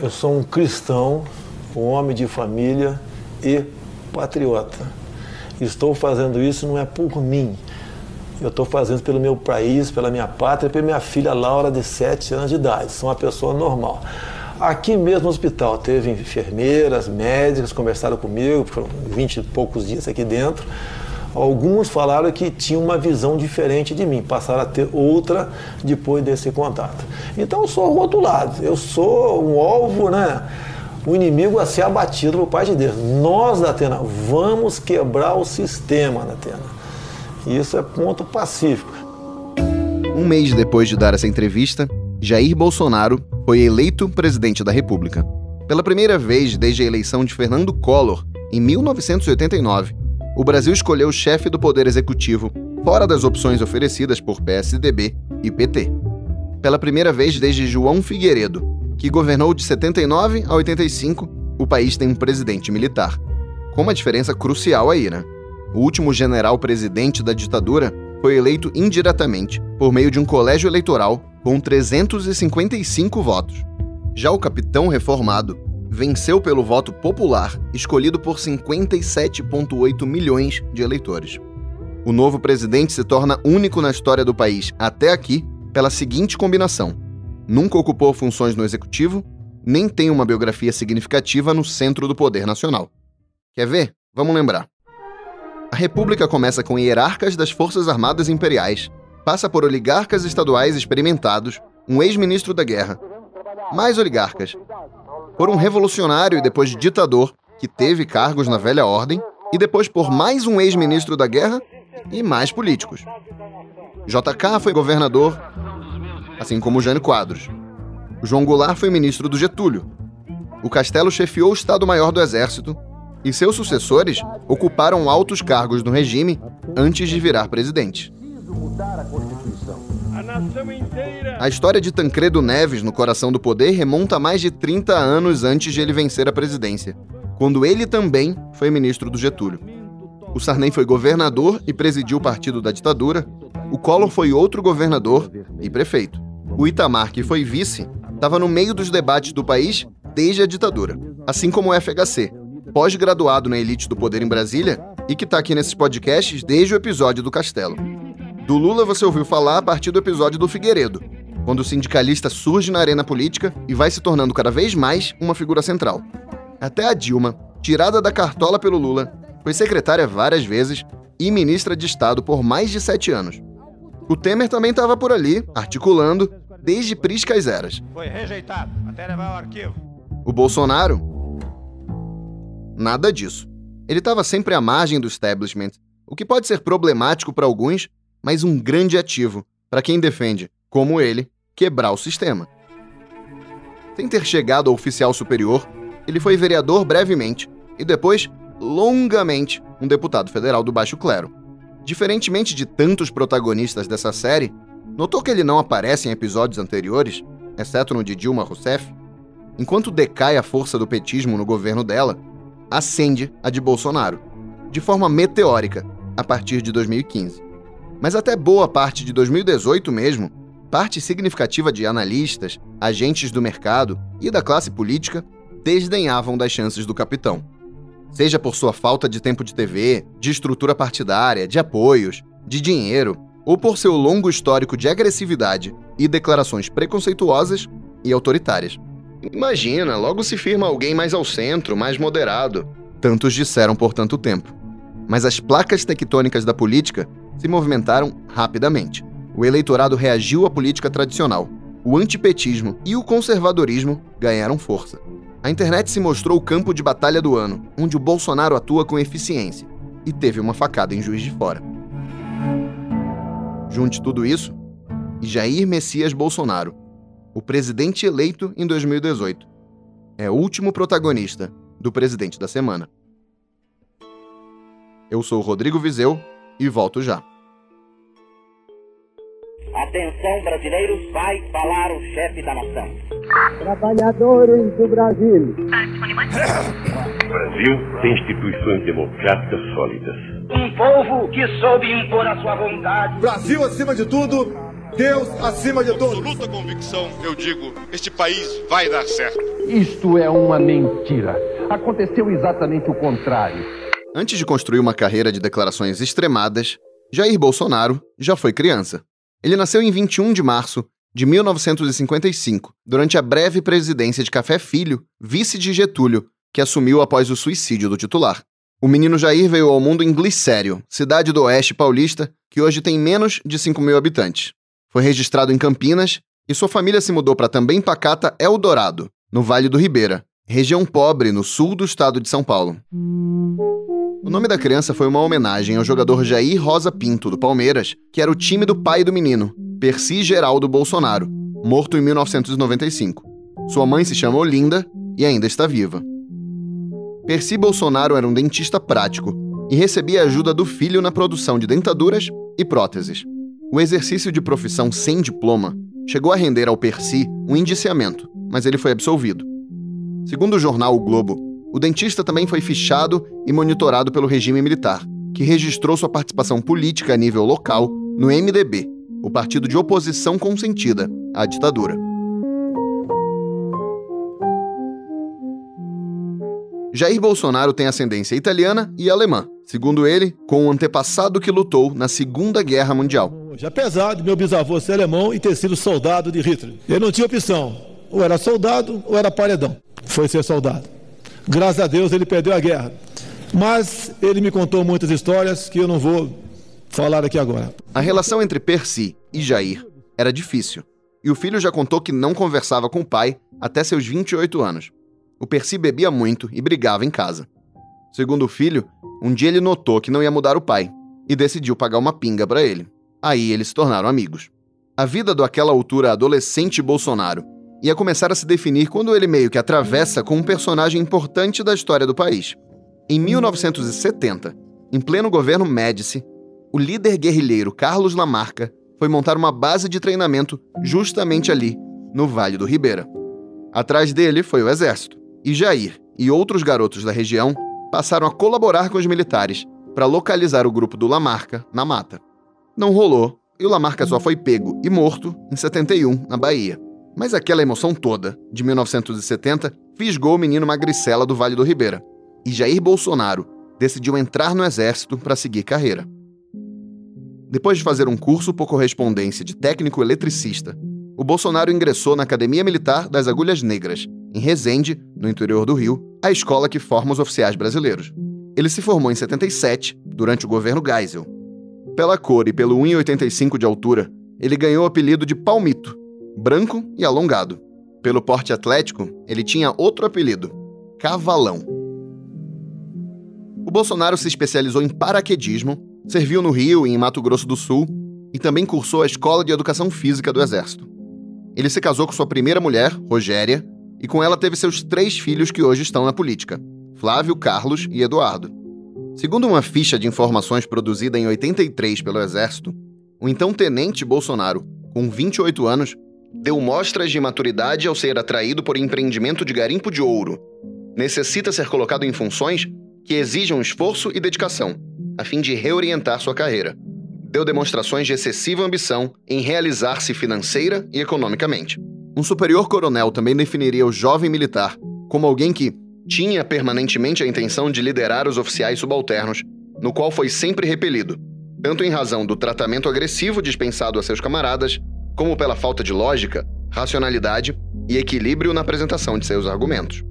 Eu sou um cristão, um homem de família e patriota. Estou fazendo isso não é por mim. Eu estou fazendo pelo meu país, pela minha pátria, pela minha filha Laura, de 7 anos de idade. Sou uma pessoa normal. Aqui mesmo no hospital, teve enfermeiras, médicas, conversaram comigo, foram 20 e poucos dias aqui dentro. Alguns falaram que tinham uma visão diferente de mim, passaram a ter outra depois desse contato. Então eu sou rotulado, eu sou um alvo, né? O inimigo a ser abatido por parte de Deus. Nós da Atena vamos quebrar o sistema da Atena. Isso é ponto pacífico. Um mês depois de dar essa entrevista, Jair Bolsonaro foi eleito presidente da República. Pela primeira vez desde a eleição de Fernando Collor, em 1989, o Brasil escolheu o chefe do Poder Executivo, fora das opções oferecidas por PSDB e PT. Pela primeira vez desde João Figueiredo, que governou de 79 a 85, o país tem um presidente militar. Com uma diferença crucial aí, né? O último general presidente da ditadura foi eleito indiretamente, por meio de um colégio eleitoral com 355 votos. Já o capitão reformado venceu pelo voto popular, escolhido por 57,8 milhões de eleitores. O novo presidente se torna único na história do país, até aqui, pela seguinte combinação: nunca ocupou funções no executivo, nem tem uma biografia significativa no centro do poder nacional. Quer ver? Vamos lembrar. A República começa com hierarcas das Forças Armadas Imperiais, passa por oligarcas estaduais experimentados, um ex-ministro da guerra, mais oligarcas, por um revolucionário e depois ditador que teve cargos na velha ordem, e depois por mais um ex-ministro da guerra e mais políticos. JK foi governador, assim como Jânio Quadros. João Goulart foi ministro do Getúlio. O Castelo chefiou o Estado-Maior do Exército e seus sucessores ocuparam altos cargos no regime antes de virar presidente. A história de Tancredo Neves no coração do poder remonta a mais de 30 anos antes de ele vencer a presidência, quando ele também foi ministro do Getúlio. O Sarney foi governador e presidiu o partido da ditadura. O Collor foi outro governador e prefeito. O Itamar, que foi vice, estava no meio dos debates do país desde a ditadura, assim como o FHC, pós-graduado na elite do poder em Brasília e que está aqui nesses podcasts desde o episódio do Castelo. Do Lula você ouviu falar a partir do episódio do Figueiredo, quando o sindicalista surge na arena política e vai se tornando cada vez mais uma figura central. Até a Dilma, tirada da cartola pelo Lula, foi secretária várias vezes e ministra de Estado por mais de sete anos. O Temer também estava por ali, articulando, desde priscas eras. Foi rejeitado, até levar o arquivo. O Bolsonaro? Nada disso. Ele estava sempre à margem do establishment, o que pode ser problemático para alguns, mas um grande ativo para quem defende, como ele, quebrar o sistema. Sem ter chegado ao oficial superior, ele foi vereador brevemente e depois, longamente, um deputado federal do baixo clero. Diferentemente de tantos protagonistas dessa série, notou que ele não aparece em episódios anteriores, exceto no de Dilma Rousseff? Enquanto decai a força do petismo no governo dela, ascende a de Bolsonaro, de forma meteórica, a partir de 2015. Mas até boa parte de 2018 mesmo, parte significativa de analistas, agentes do mercado e da classe política desdenhavam das chances do capitão. Seja por sua falta de tempo de TV, de estrutura partidária, de apoios, de dinheiro, ou por seu longo histórico de agressividade e declarações preconceituosas e autoritárias. Imagina, logo se firma alguém mais ao centro, mais moderado. Tantos disseram por tanto tempo. Mas as placas tectônicas da política se movimentaram rapidamente. O eleitorado reagiu à política tradicional. O antipetismo e o conservadorismo ganharam força. A internet se mostrou o campo de batalha do ano, onde o Bolsonaro atua com eficiência e teve uma facada em Juiz de Fora. Junte tudo isso e Jair Messias Bolsonaro, o presidente eleito em 2018, é o último protagonista do presidente da semana. Eu sou Rodrigo Vizeu e volto já. Atenção, brasileiros, vai falar o chefe da nação. Trabalhadores do Brasil. O Brasil tem instituições democráticas sólidas. Um povo que soube impor a sua vontade. Brasil, acima de tudo, Deus acima de todos. Com absoluta convicção, eu digo: este país vai dar certo. Isto é uma mentira. Aconteceu exatamente o contrário. Antes de construir uma carreira de declarações extremadas, Jair Bolsonaro já foi criança. Ele nasceu em 21 de março de 1955, durante a breve presidência de Café Filho, vice de Getúlio, que assumiu após o suicídio do titular. O menino Jair veio ao mundo em Glicério, cidade do oeste paulista, que hoje tem menos de 5 mil habitantes. Foi registrado em Campinas e sua família se mudou para também pacata Eldorado, no Vale do Ribeira, região pobre no sul do estado de São Paulo. O nome da criança foi uma homenagem ao jogador Jair Rosa Pinto, do Palmeiras, que era o time do pai do menino, Percy Geraldo Bolsonaro, morto em 1995. Sua mãe se chama Olinda e ainda está viva. Percy Bolsonaro era um dentista prático e recebia ajuda do filho na produção de dentaduras e próteses. O exercício de profissão sem diploma chegou a render ao Percy um indiciamento, mas ele foi absolvido. Segundo o jornal O Globo, o dentista também foi fichado e monitorado pelo regime militar, que registrou sua participação política a nível local no MDB, o partido de oposição consentida à ditadura. Jair Bolsonaro tem ascendência italiana e alemã, segundo ele, com um antepassado que lutou na Segunda Guerra Mundial. Apesar de meu bisavô ser alemão e ter sido soldado de Hitler, ele não tinha opção. Ou era soldado ou era paredão. Foi ser soldado. Graças a Deus ele perdeu a guerra. Mas ele me contou muitas histórias que eu não vou falar aqui agora. A relação entre Percy e Jair era difícil. E o filho já contou que não conversava com o pai até seus 28 anos. O Percy bebia muito e brigava em casa. Segundo o filho, um dia ele notou que não ia mudar o pai e decidiu pagar uma pinga para ele. Aí eles se tornaram amigos. A vida do aquela altura adolescente Bolsonaro ia começar a se definir quando ele meio que atravessa com um personagem importante da história do país. Em 1970, em pleno governo Médici, o líder guerrilheiro Carlos Lamarca foi montar uma base de treinamento justamente ali, no Vale do Ribeira. Atrás dele foi o exército e Jair e outros garotos da região passaram a colaborar com os militares para localizar o grupo do Lamarca na mata. Não rolou e o Lamarca só foi pego e morto em 71, na Bahia. Mas aquela emoção toda, de 1970, fisgou o menino magricela do Vale do Ribeira. E Jair Bolsonaro decidiu entrar no exército para seguir carreira. Depois de fazer um curso por correspondência de técnico eletricista, o Bolsonaro ingressou na Academia Militar das Agulhas Negras em Resende, no interior do Rio, a escola que forma os oficiais brasileiros. Ele se formou em 77, durante o governo Geisel. Pela cor e pelo 1,85 de altura, ele ganhou o apelido de Palmito, branco e alongado. Pelo porte atlético, ele tinha outro apelido, Cavalão. O Bolsonaro se especializou em paraquedismo, serviu no Rio e em Mato Grosso do Sul e também cursou a Escola de Educação Física do Exército. Ele se casou com sua primeira mulher, Rogéria, e com ela teve seus três filhos que hoje estão na política: Flávio, Carlos e Eduardo. Segundo uma ficha de informações produzida em 83 pelo Exército, o então tenente Bolsonaro, com 28 anos, deu mostras de maturidade ao ser atraído por empreendimento de garimpo de ouro. Necessita ser colocado em funções que exijam esforço e dedicação, a fim de reorientar sua carreira. Deu demonstrações de excessiva ambição em realizar-se financeira e economicamente. Um superior coronel também definiria o jovem militar como alguém que tinha permanentemente a intenção de liderar os oficiais subalternos, no qual foi sempre repelido, tanto em razão do tratamento agressivo dispensado a seus camaradas, como pela falta de lógica, racionalidade e equilíbrio na apresentação de seus argumentos.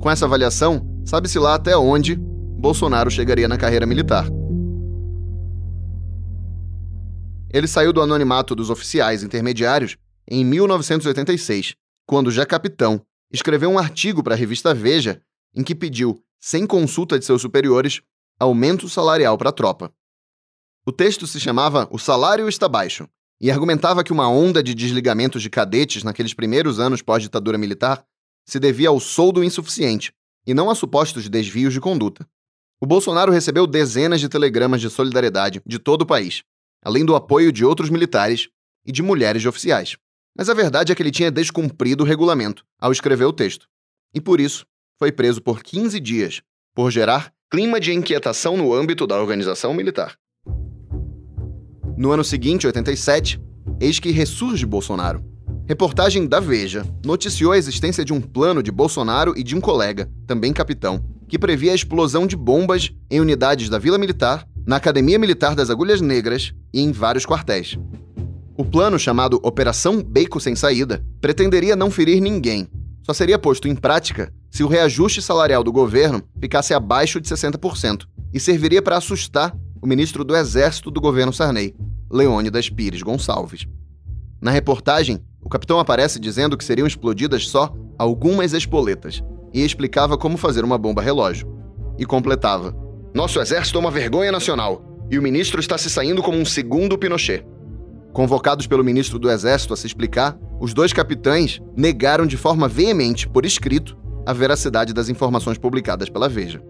Com essa avaliação, sabe-se lá até onde Bolsonaro chegaria na carreira militar. Ele saiu do anonimato dos oficiais intermediários em 1986, quando já capitão, escreveu um artigo para a revista Veja em que pediu, sem consulta de seus superiores, aumento salarial para a tropa. O texto se chamava O Salário Está Baixo e argumentava que uma onda de desligamentos de cadetes naqueles primeiros anos pós-ditadura militar se devia ao soldo insuficiente e não a supostos desvios de conduta. O Bolsonaro recebeu dezenas de telegramas de solidariedade de todo o país, além do apoio de outros militares e de mulheres de oficiais. Mas a verdade é que ele tinha descumprido o regulamento ao escrever o texto. E por isso, foi preso por 15 dias, por gerar clima de inquietação no âmbito da organização militar. No ano seguinte, 87, eis que ressurge Bolsonaro. Reportagem da Veja noticiou a existência de um plano de Bolsonaro e de um colega, também capitão, que previa a explosão de bombas em unidades da Vila Militar, na Academia Militar das Agulhas Negras e em vários quartéis. O plano, chamado Operação Beco Sem Saída, pretenderia não ferir ninguém. Só seria posto em prática se o reajuste salarial do governo ficasse abaixo de 60% e serviria para assustar o ministro do Exército do governo Sarney, Leônidas Pires Gonçalves. Na reportagem, o capitão aparece dizendo que seriam explodidas só algumas espoletas e explicava como fazer uma bomba relógio. E completava: Nosso exército é uma vergonha nacional e o ministro está se saindo como um segundo Pinochet. Convocados pelo ministro do Exército a se explicar, os dois capitães negaram de forma veemente, por escrito, a veracidade das informações publicadas pela Veja.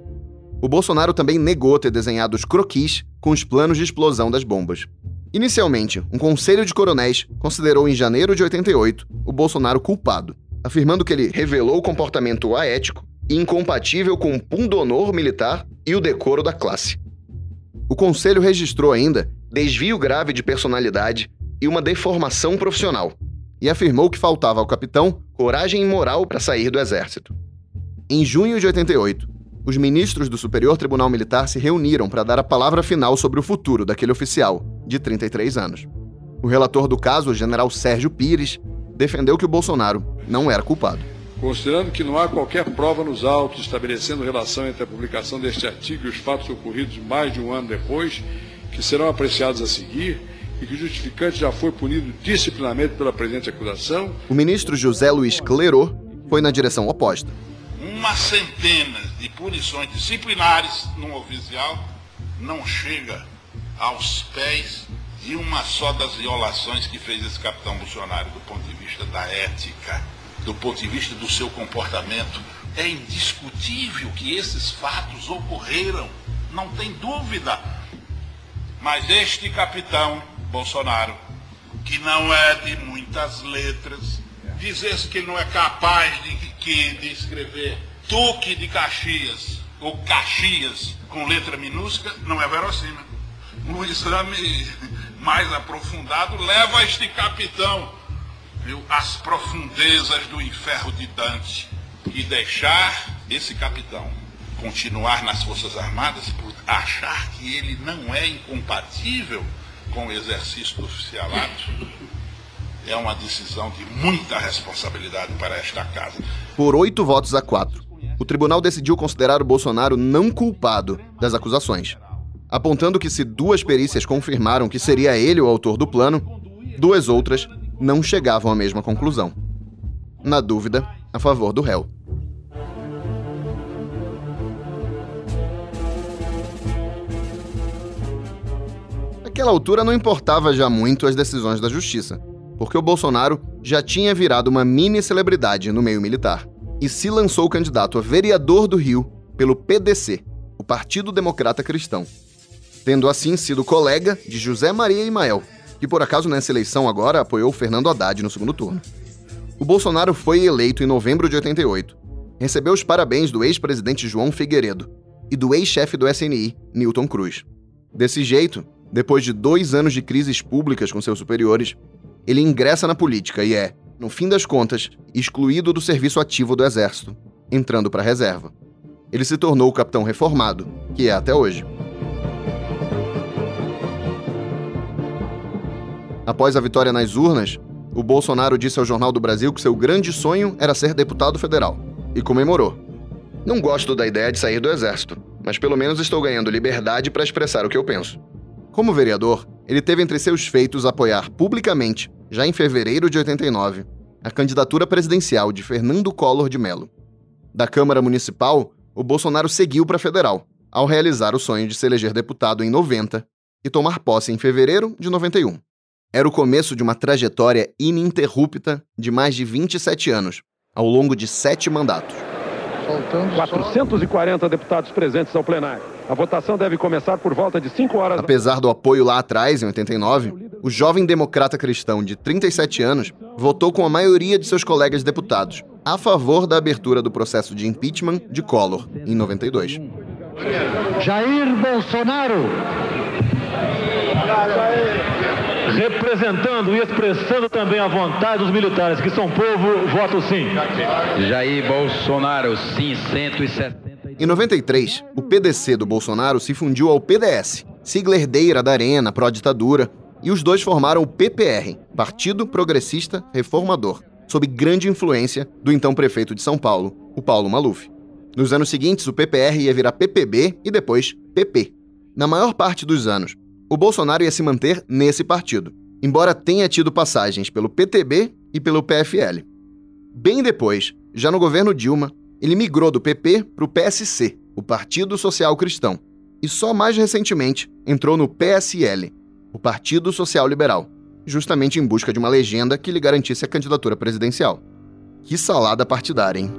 O Bolsonaro também negou ter desenhado os croquis com os planos de explosão das bombas. Inicialmente, um conselho de coronéis considerou em janeiro de 88 o Bolsonaro culpado, afirmando que ele revelou comportamento aético e incompatível com o pundonor militar e o decoro da classe. O conselho registrou ainda desvio grave de personalidade e uma deformação profissional, e afirmou que faltava ao capitão coragem e moral para sair do exército. Em junho de 88, os ministros do Superior Tribunal Militar se reuniram para dar a palavra final sobre o futuro daquele oficial, de 33 anos. O relator do caso, o general Sérgio Pires, defendeu que o Bolsonaro não era culpado. Considerando que não há qualquer prova nos autos estabelecendo relação entre a publicação deste artigo e os fatos ocorridos mais de um ano depois, que serão apreciados a seguir, e que o justificante já foi punido disciplinarmente pela presente acusação. O ministro José Luiz Clerô foi na direção oposta. Uma centena de punições disciplinares num oficial não chega aos pés de uma só das violações que fez esse capitão Bolsonaro do ponto de vista da ética, do ponto de vista do seu comportamento. É indiscutível que esses fatos ocorreram, não tem dúvida. Mas este capitão Bolsonaro, que não é de muitas letras, dizer-se que não é capaz de, que, de escrever Duque de Caxias ou Caxias com letra minúscula, não é verossímil. Um exame mais aprofundado leva este capitão viu, às profundezas do inferno de Dante e deixar esse capitão continuar nas Forças Armadas por achar que ele não é incompatível com o exercício do oficialato é uma decisão de muita responsabilidade para esta casa. Por oito votos a quatro, o tribunal decidiu considerar o Bolsonaro não culpado das acusações, apontando que se duas perícias confirmaram que seria ele o autor do plano, duas outras não chegavam à mesma conclusão. Na dúvida, a favor do réu. Naquela altura não importava já muito as decisões da justiça, porque o Bolsonaro já tinha virado uma mini celebridade no meio militar e se lançou candidato a vereador do Rio pelo PDC, o Partido Democrata Cristão, tendo assim sido colega de José Maria Imael, que por acaso nessa eleição agora apoiou Fernando Haddad no segundo turno. O Bolsonaro foi eleito em novembro de 88. Recebeu os parabéns do ex-presidente João Figueiredo e do ex-chefe do SNI, Newton Cruz. Desse jeito, depois de dois anos de crises públicas com seus superiores, ele ingressa na política e é, no fim das contas, excluído do serviço ativo do Exército, entrando para a reserva. Ele se tornou o capitão reformado, que é até hoje. Após a vitória nas urnas, o Bolsonaro disse ao Jornal do Brasil que seu grande sonho era ser deputado federal e comemorou. Não gosto da ideia de sair do exército, mas pelo menos estou ganhando liberdade para expressar o que eu penso. Como vereador, ele teve entre seus feitos apoiar publicamente, já em fevereiro de 89, a candidatura presidencial de Fernando Collor de Mello. Da Câmara Municipal, o Bolsonaro seguiu para federal, ao realizar o sonho de se eleger deputado em 90 e tomar posse em fevereiro de 91. Era o começo de uma trajetória ininterrupta de mais de 27 anos, ao longo de sete mandatos. Faltando 440 só... deputados presentes ao plenário. A votação deve começar por volta de 5 horas. Apesar do apoio lá atrás, em 89, o jovem democrata cristão de 37 anos votou com a maioria de seus colegas deputados a favor da abertura do processo de impeachment de Collor, em 92. Jair Bolsonaro. Representando e expressando também a vontade dos militares, que são povo, voto sim. Jair Bolsonaro, sim, 160. Em 93, o PDC do Bolsonaro se fundiu ao PDS, sigla herdeira da Arena, pró-ditadura, e os dois formaram o PPR, Partido Progressista Reformador, sob grande influência do então prefeito de São Paulo, o Paulo Maluf. Nos anos seguintes, o PPR ia virar PPB e depois PP. Na maior parte dos anos, o Bolsonaro ia se manter nesse partido, embora tenha tido passagens pelo PTB e pelo PFL. Bem depois, já no governo Dilma, ele migrou do PP para o PSC, o Partido Social Cristão, e só mais recentemente entrou no PSL, o Partido Social Liberal, justamente em busca de uma legenda que lhe garantisse a candidatura presidencial. Que salada partidária, hein?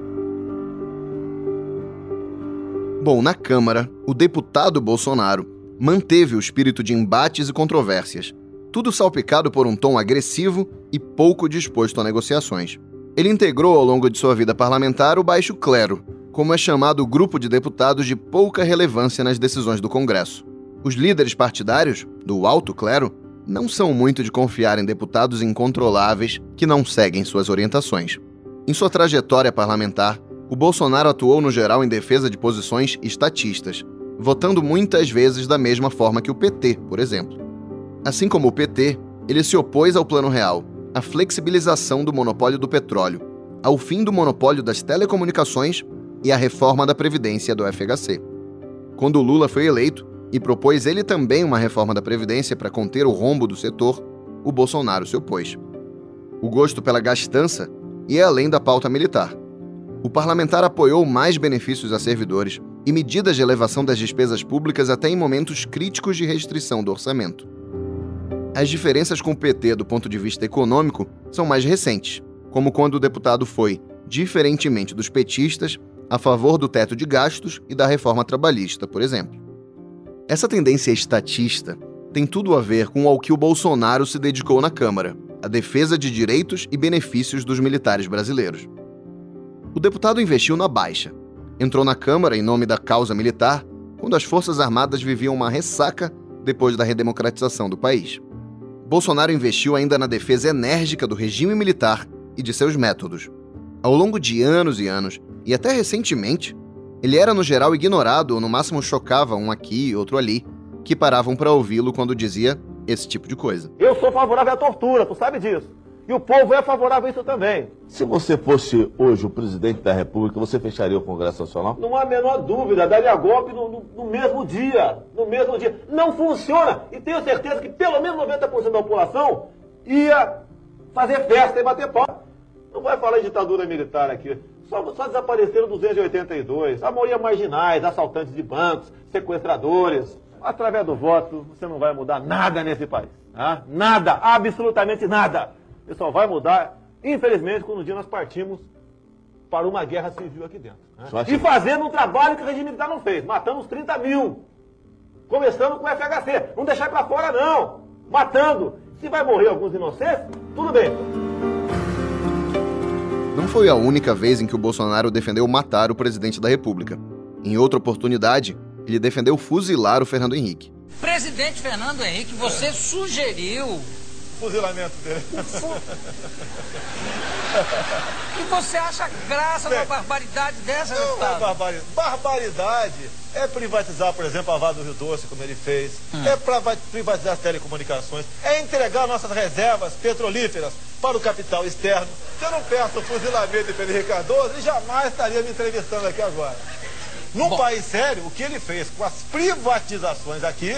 Bom, na Câmara, o deputado Bolsonaro manteve o espírito de embates e controvérsias, tudo salpicado por um tom agressivo e pouco disposto a negociações. Ele integrou ao longo de sua vida parlamentar o baixo clero, como é chamado o grupo de deputados de pouca relevância nas decisões do Congresso. Os líderes partidários, do alto clero, não são muito de confiar em deputados incontroláveis que não seguem suas orientações. Em sua trajetória parlamentar, o Bolsonaro atuou no geral em defesa de posições estatistas, votando muitas vezes da mesma forma que o PT, por exemplo. Assim como o PT, ele se opôs ao Plano Real, à flexibilização do monopólio do petróleo, ao fim do monopólio das telecomunicações e à reforma da Previdência do FHC. Quando Lula foi eleito, e propôs ele também uma reforma da Previdência para conter o rombo do setor, o Bolsonaro se opôs. O gosto pela gastança ia além da pauta militar. O parlamentar apoiou mais benefícios a servidores e medidas de elevação das despesas públicas até em momentos críticos de restrição do orçamento. As diferenças com o PT do ponto de vista econômico são mais recentes, como quando o deputado foi, diferentemente dos petistas, a favor do teto de gastos e da reforma trabalhista, por exemplo. Essa tendência estatista tem tudo a ver com ao que o Bolsonaro se dedicou na Câmara, a defesa de direitos e benefícios dos militares brasileiros. O deputado investiu na baixa. Entrou na Câmara em nome da causa militar quando as Forças Armadas viviam uma ressaca depois da redemocratização do país. Bolsonaro investiu ainda na defesa enérgica do regime militar e de seus métodos. Ao longo de anos e anos, e até recentemente, ele era, no geral, ignorado ou no máximo chocava um aqui, outro ali, que paravam para ouvi-lo quando dizia esse tipo de coisa. Eu sou favorável à tortura, tu sabe disso. E o povo é favorável a isso também. Se você fosse hoje o presidente da República, você fecharia o Congresso Nacional? Não há a menor dúvida, daria golpe no, no, no mesmo dia. No mesmo dia. Não funciona. E tenho certeza que pelo menos 90% da população ia fazer festa e bater pau. Não vai falar em ditadura militar aqui. Só, só desapareceram 282. A maioria marginais, assaltantes de bancos, sequestradores. Através do voto, você não vai mudar nada nesse país. Tá? Nada, absolutamente nada. Você só vai mudar, infelizmente, quando um dia nós partimos para uma guerra civil aqui dentro. Né? E fazendo um trabalho que o regime militar não fez, matando os 30 mil. Começando com o FHC. Não deixar para fora, não. Matando. Se vai morrer alguns inocentes, tudo bem. Não foi a única vez em que o Bolsonaro defendeu matar o presidente da República. Em outra oportunidade, ele defendeu fuzilar o Fernando Henrique. Presidente Fernando Henrique, você é. sugeriu fuzilamento dele. E você acha graça numa barbaridade dessa, Não deputado? é barbaridade. Barbaridade é privatizar, por exemplo, a Vale do Rio Doce, como ele fez. Hum. É privatizar as telecomunicações. É entregar nossas reservas petrolíferas para o capital externo. Se eu não peço o fuzilamento de Pedro Cardoso, ele jamais estaria me entrevistando aqui agora. Num Bom. país sério, o que ele fez com as privatizações aqui,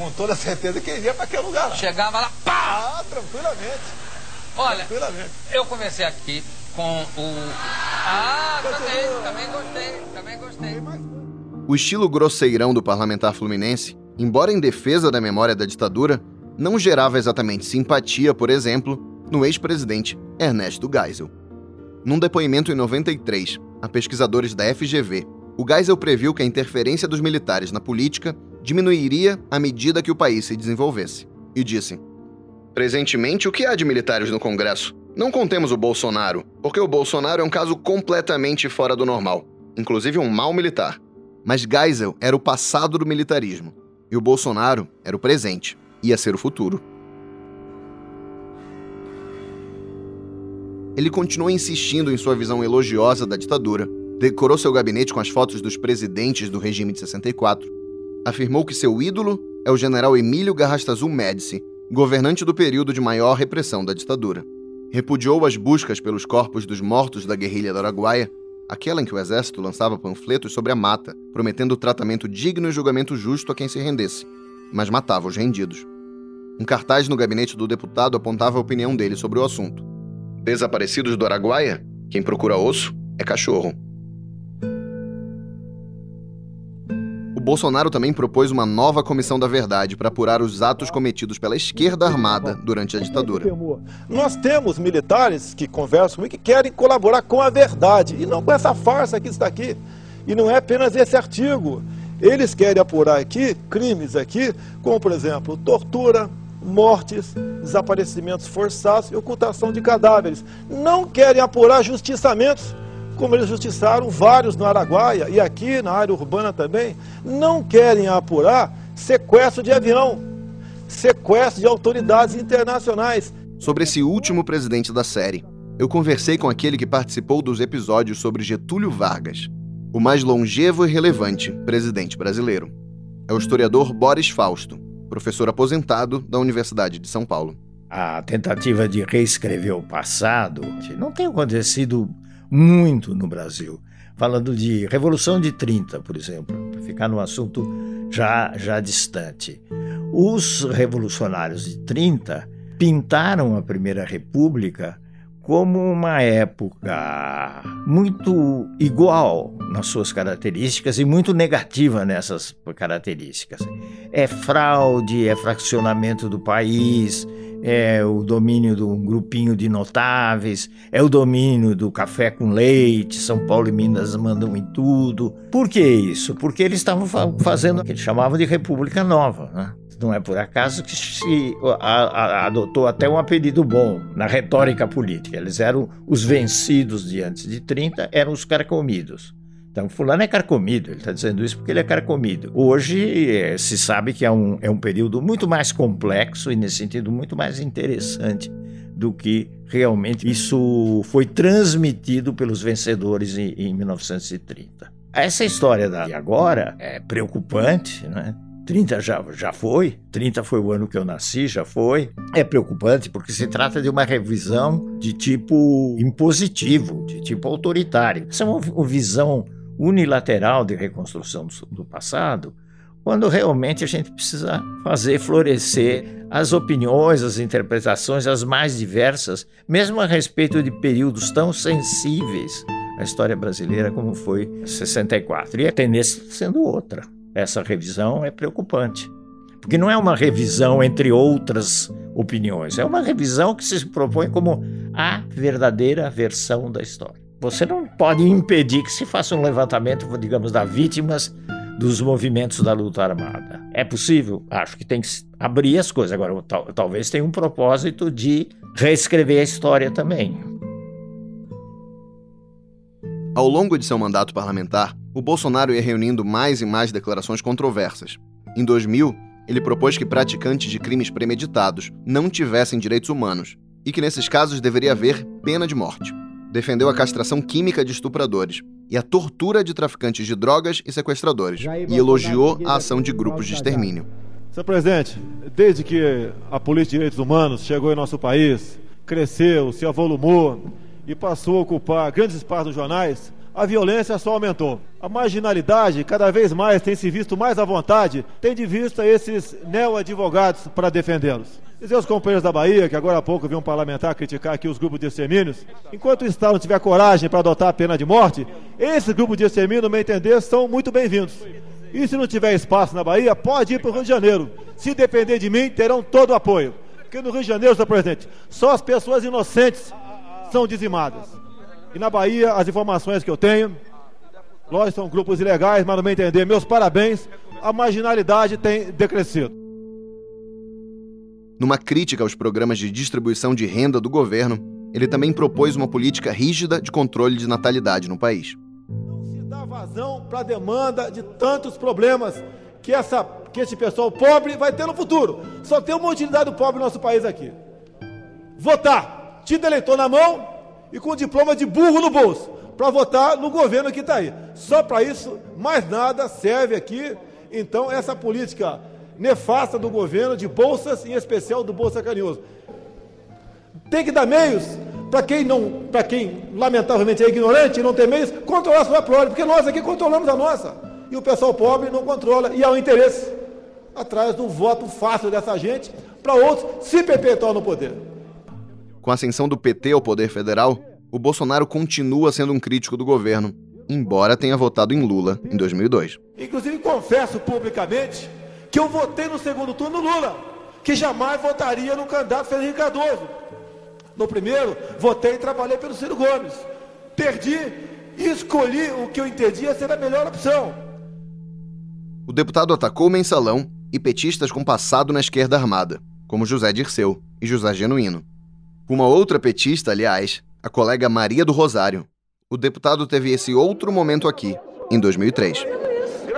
com toda certeza que ele ia para aquele lugar lá. Chegava lá, pá! Ah, tranquilamente. Olha, tranquilamente. eu comecei aqui com o... Ah, gostei, também gostei, também gostei. O estilo grosseirão do parlamentar fluminense, embora em defesa da memória da ditadura, não gerava exatamente simpatia, por exemplo, no ex-presidente Ernesto Geisel. Num depoimento em 93 a pesquisadores da FGV, o Geisel previu que a interferência dos militares na política diminuiria à medida que o país se desenvolvesse. E disse: Presentemente, o que há de militares no Congresso? Não contemos o Bolsonaro, porque o Bolsonaro é um caso completamente fora do normal, inclusive um mau militar. Mas Geisel era o passado do militarismo, e o Bolsonaro era o presente, ia ser o futuro. Ele continuou insistindo em sua visão elogiosa da ditadura, decorou seu gabinete com as fotos dos presidentes do regime de 64 afirmou que seu ídolo é o general Emílio Garrastazu Médici, governante do período de maior repressão da ditadura. Repudiou as buscas pelos corpos dos mortos da guerrilha do Araguaia, aquela em que o exército lançava panfletos sobre a mata, prometendo tratamento digno e julgamento justo a quem se rendesse, mas matava os rendidos. Um cartaz no gabinete do deputado apontava a opinião dele sobre o assunto. Desaparecidos do Araguaia? Quem procura osso é cachorro. Bolsonaro também propôs uma nova comissão da verdade para apurar os atos cometidos pela esquerda armada durante a ditadura. Nós temos militares que conversam comigo que querem colaborar com a verdade e não com essa farsa que está aqui. E não é apenas esse artigo. Eles querem apurar aqui crimes aqui, como por exemplo, tortura, mortes, desaparecimentos forçados e ocultação de cadáveres. Não querem apurar justiçamentos, como eles justiçaram vários no Araguaia e aqui na área urbana também. Não querem apurar sequestro de avião, sequestro de autoridades internacionais. Sobre esse último presidente da série, eu conversei com aquele que participou dos episódios sobre Getúlio Vargas, o mais longevo e relevante presidente brasileiro. É o historiador Boris Fausto, professor aposentado da Universidade de São Paulo. A tentativa de reescrever o passado não tem acontecido muito no Brasil. Falando de Revolução de 30, por exemplo, para ficar num assunto já, já distante. Os revolucionários de 30 pintaram a Primeira República como uma época muito igual nas suas características e muito negativa nessas características. É fraude, é fraccionamento do país, é o domínio de um grupinho de notáveis, é o domínio do café com leite, São Paulo e Minas mandam em tudo. Por que isso? Porque eles estavam fazendo o que eles chamavam de República Nova. Né? Não é por acaso que se adotou até um apelido bom na retórica política. Eles eram os vencidos de antes de 30, eram os carcomidos. Então, fulano é carcomido, ele está dizendo isso porque ele é carcomido. Hoje é, se sabe que é um, é um período muito mais complexo e, nesse sentido, muito mais interessante do que realmente isso foi transmitido pelos vencedores em, em 1930. Essa história da, de agora é preocupante, né? 30 já, já foi, 30 foi o ano que eu nasci, já foi. É preocupante porque se trata de uma revisão de tipo impositivo, de tipo autoritário. Essa é uma, visão unilateral de reconstrução do, do passado, quando realmente a gente precisa fazer florescer as opiniões, as interpretações, as mais diversas, mesmo a respeito de períodos tão sensíveis à história brasileira como foi 64. E a tendência sendo outra. Essa revisão é preocupante. Porque não é uma revisão entre outras opiniões, é uma revisão que se propõe como a verdadeira versão da história. Você não pode impedir que se faça um levantamento, digamos, das vítimas dos movimentos da luta armada. É possível? Acho que tem que abrir as coisas. Agora, tal, talvez tenha um propósito de reescrever a história também. Ao longo de seu mandato parlamentar, o Bolsonaro ia reunindo mais e mais declarações controversas. Em 2000, ele propôs que praticantes de crimes premeditados não tivessem direitos humanos e que nesses casos deveria haver pena de morte defendeu a castração química de estupradores e a tortura de traficantes de drogas e sequestradores, e elogiou a ação de grupos de extermínio. Senhor presidente, desde que a política de direitos humanos chegou em nosso país, cresceu, se avolumou e passou a ocupar grandes espaços nos jornais, a violência só aumentou. A marginalidade cada vez mais tem se visto mais à vontade, tem de vista esses neo-advogados para defendê-los. Dizer aos companheiros da Bahia, que agora há pouco vi um parlamentar criticar aqui os grupos de extermínios, enquanto o Estado não tiver coragem para adotar a pena de morte, esses grupos de extermínio, no meu entender, são muito bem-vindos. E se não tiver espaço na Bahia, pode ir para o Rio de Janeiro. Se depender de mim, terão todo o apoio. Porque no Rio de Janeiro, senhor presidente, só as pessoas inocentes são dizimadas. E na Bahia, as informações que eu tenho, nós são grupos ilegais, mas no meu entender, meus parabéns, a marginalidade tem decrescido. Numa crítica aos programas de distribuição de renda do governo, ele também propôs uma política rígida de controle de natalidade no país. Não se dá vazão para a demanda de tantos problemas que, essa, que esse pessoal pobre vai ter no futuro. Só tem uma utilidade do pobre no nosso país aqui. Votar. Título eleitor na mão e com diploma de burro no bolso para votar no governo que está aí. Só para isso, mais nada serve aqui. Então, essa política nefasta do governo, de bolsas, em especial do Bolsa Carinhoso. Tem que dar meios para quem não, para quem lamentavelmente é ignorante e não tem meios, controlar a sua própria, porque nós aqui controlamos a nossa. E o pessoal pobre não controla. E há um interesse atrás do voto fácil dessa gente para outros se perpetuar no poder. Com a ascensão do PT ao poder federal, o Bolsonaro continua sendo um crítico do governo, embora tenha votado em Lula em 2002. Inclusive, confesso publicamente que eu votei no segundo turno Lula, que jamais votaria no candidato Felipe Cardoso. No primeiro, votei e trabalhei pelo Ciro Gomes. Perdi e escolhi o que eu entendia ser a melhor opção. O deputado atacou o mensalão e petistas com passado na esquerda armada, como José Dirceu e José Genuíno. Uma outra petista, aliás, a colega Maria do Rosário. O deputado teve esse outro momento aqui, em 2003.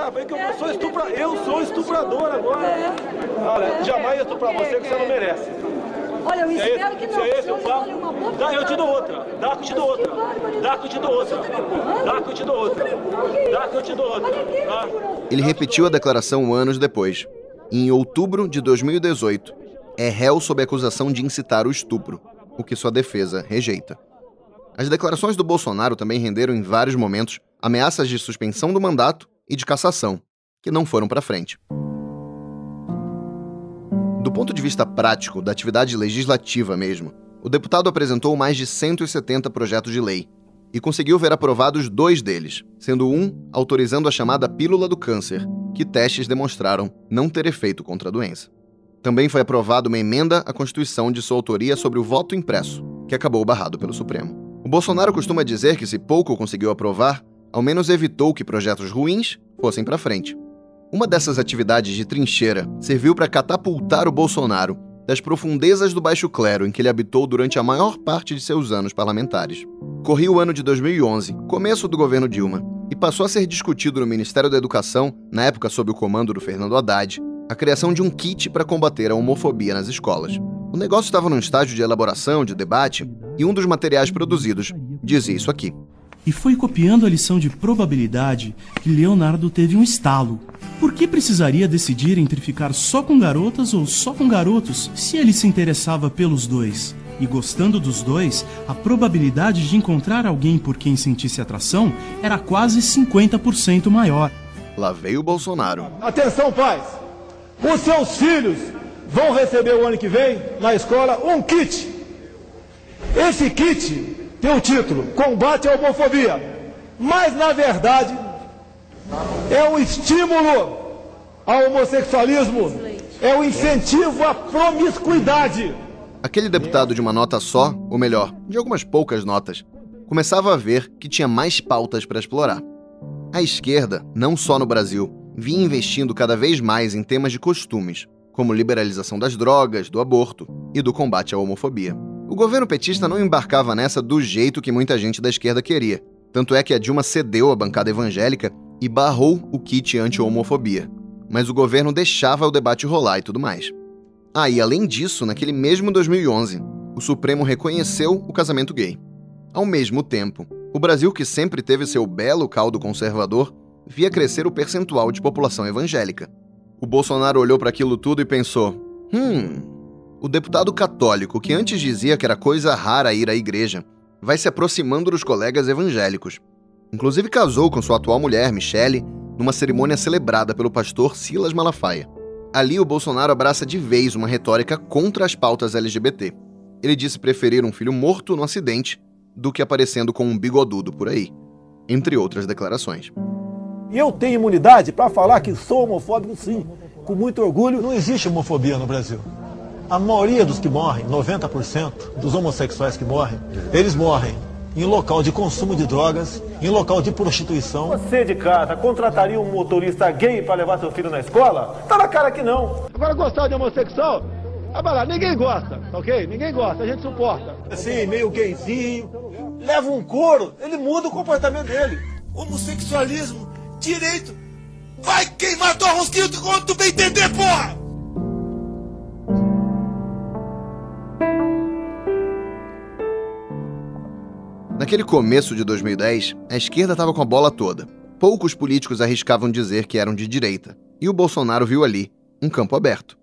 Grava aí que eu sou, estupra... eu sou estuprador agora. É. Olha, jamais eu estuprar você que você não merece. Olha, eu é espero que não. Se é esse, eu falo. Dá, eu te dou outra. Dá que eu te dou outra. Dá que eu te dou outra. Dá que eu te dou outra. Dá que eu te dou outra. Ele repetiu a declaração anos depois. Em outubro de 2018, é réu sob acusação de incitar o estupro o que sua defesa rejeita. As declarações do Bolsonaro também renderam em vários momentos ameaças de suspensão do mandato e de cassação, que não foram para frente. Do ponto de vista prático, da atividade legislativa mesmo, o deputado apresentou mais de 170 projetos de lei e conseguiu ver aprovados dois deles, sendo um autorizando a chamada pílula do câncer, que testes demonstraram não ter efeito contra a doença. Também foi aprovada uma emenda à Constituição de sua autoria sobre o voto impresso, que acabou barrado pelo Supremo. O Bolsonaro costuma dizer que, se pouco conseguiu aprovar, ao menos evitou que projetos ruins fossem para frente. Uma dessas atividades de trincheira serviu para catapultar o Bolsonaro das profundezas do baixo clero em que ele habitou durante a maior parte de seus anos parlamentares. Corria o ano de 2011, começo do governo Dilma, e passou a ser discutido no Ministério da Educação, na época sob o comando do Fernando Haddad, a criação de um kit para combater a homofobia nas escolas. O negócio estava num estágio de elaboração, de debate, e um dos materiais produzidos dizia isso aqui. E foi copiando a lição de probabilidade que Leonardo teve um estalo. Por que precisaria decidir entre ficar só com garotas ou só com garotos se ele se interessava pelos dois? E gostando dos dois, a probabilidade de encontrar alguém por quem sentisse atração era quase 50% maior. Lá veio o Bolsonaro. Atenção, pais! Os seus filhos vão receber o ano que vem, na escola, um kit. Esse kit tem o título Combate à Homofobia. Mas, na verdade, é um estímulo ao homossexualismo, é um incentivo à promiscuidade. Aquele deputado de uma nota só, ou melhor, de algumas poucas notas, começava a ver que tinha mais pautas para explorar. A esquerda, não só no Brasil, vinha investindo cada vez mais em temas de costumes, como liberalização das drogas, do aborto e do combate à homofobia. O governo petista não embarcava nessa do jeito que muita gente da esquerda queria. Tanto é que a Dilma cedeu à bancada evangélica e barrou o kit anti-homofobia. Mas o governo deixava o debate rolar e tudo mais. Ah, e além disso, naquele mesmo 2011, o Supremo reconheceu o casamento gay. Ao mesmo tempo, o Brasil, que sempre teve seu belo caldo conservador, via crescer o percentual de população evangélica. O Bolsonaro olhou para aquilo tudo e pensou: hum, o deputado católico, que antes dizia que era coisa rara ir à igreja, vai se aproximando dos colegas evangélicos. Inclusive casou com sua atual mulher, Michele, numa cerimônia celebrada pelo pastor Silas Malafaia. Ali, o Bolsonaro abraça de vez uma retórica contra as pautas LGBT. Ele disse preferir um filho morto no acidente do que aparecendo com um bigodudo por aí, entre outras declarações. E eu tenho imunidade para falar que sou homofóbico, sim, com muito orgulho. Não existe homofobia no Brasil. A maioria dos que morrem, 90% dos homossexuais que morrem, eles morrem em local de consumo de drogas, em local de prostituição. Você de casa contrataria um motorista gay para levar seu filho na escola? Tá na cara que não. Agora gostar de homossexual? Ah, lá, ninguém gosta, ok? Ninguém gosta, a gente suporta. Assim, meio gayzinho, leva um couro, ele muda o comportamento dele. Homossexualismo direito. Vai queimar tua rosquinha quando tu bem entender, porra! Naquele começo de 2010, a esquerda estava com a bola toda. Poucos políticos arriscavam dizer que eram de direita, e o Bolsonaro viu ali um campo aberto.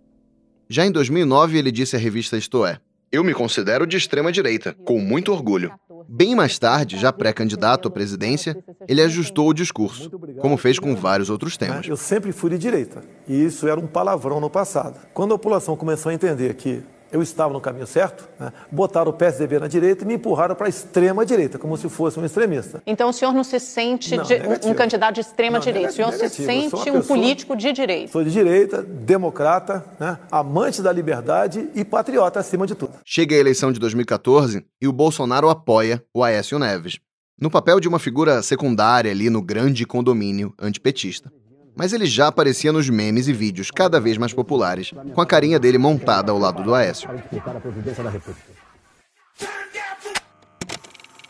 Já em 2009, ele disse à revista Isto É: Eu me considero de extrema direita, com muito orgulho. Bem mais tarde, já pré-candidato à presidência, ele ajustou o discurso, como fez com vários outros temas. Eu sempre fui de direita, e isso era um palavrão no passado. Quando a população começou a entender que eu estava no caminho certo, né? botaram o PSDB na direita e me empurraram para a extrema direita, como se fosse um extremista. Então o senhor não se sente não, um candidato de extrema não, direita, negativo, o senhor negativo. se sente um político de direita. Sou de direita, democrata, né? amante da liberdade e patriota acima de tudo. Chega a eleição de 2014 e o Bolsonaro apoia o Aécio Neves, no papel de uma figura secundária ali no grande condomínio antipetista mas ele já aparecia nos memes e vídeos cada vez mais populares, com a carinha dele montada ao lado do Aécio.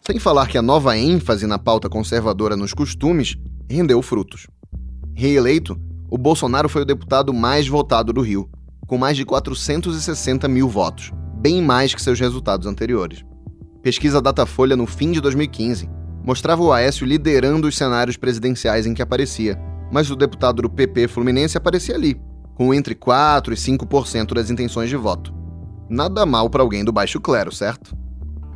Sem falar que a nova ênfase na pauta conservadora nos costumes rendeu frutos. Reeleito, o Bolsonaro foi o deputado mais votado do Rio, com mais de 460 mil votos, bem mais que seus resultados anteriores. Pesquisa Datafolha no fim de 2015 mostrava o Aécio liderando os cenários presidenciais em que aparecia, mas o deputado do PP Fluminense aparecia ali, com entre 4 e 5% das intenções de voto. Nada mal para alguém do baixo clero, certo?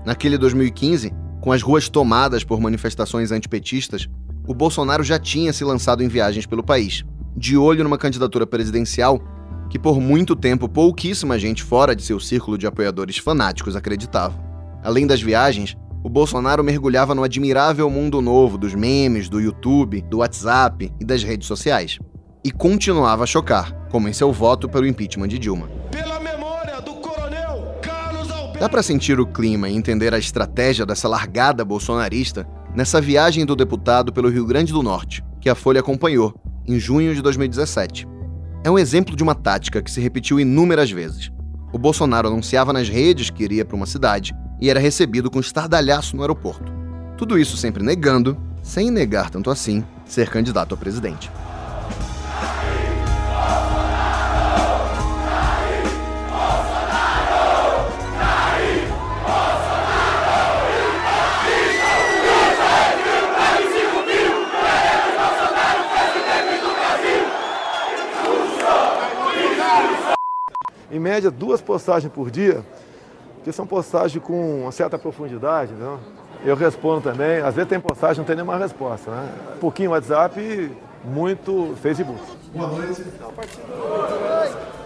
Naquele 2015, com as ruas tomadas por manifestações antipetistas, o Bolsonaro já tinha se lançado em viagens pelo país, de olho numa candidatura presidencial que por muito tempo pouquíssima gente fora de seu círculo de apoiadores fanáticos acreditava. Além das viagens, o Bolsonaro mergulhava no admirável mundo novo dos memes, do YouTube, do WhatsApp e das redes sociais. E continuava a chocar, como em seu voto pelo impeachment de Dilma. Pela memória do coronel Carlos Alberto. Dá para sentir o clima e entender a estratégia dessa largada bolsonarista nessa viagem do deputado pelo Rio Grande do Norte, que a Folha acompanhou em junho de 2017. É um exemplo de uma tática que se repetiu inúmeras vezes. O Bolsonaro anunciava nas redes que iria para uma cidade e era recebido com estardalhaço no aeroporto. Tudo isso sempre negando, sem negar tanto assim, ser candidato a presidente. Em média, duas postagens por dia que são postagens com uma certa profundidade, entendeu? Eu respondo também, às vezes tem postagem não tem nenhuma resposta, né? Um pouquinho WhatsApp, muito Facebook. Boa noite. Eu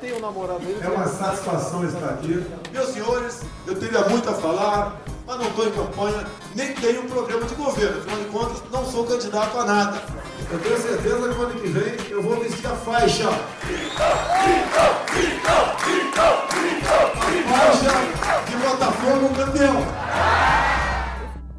nem tenho namorado É uma satisfação estar aqui. Meus senhores, eu teria muito a falar, mas não estou em campanha, nem tenho um programa de governo. Afinal de contas, não sou candidato a nada. Eu tenho certeza que no ano que vem eu vou vestir a faixa. Faixa de Botafogo campeão.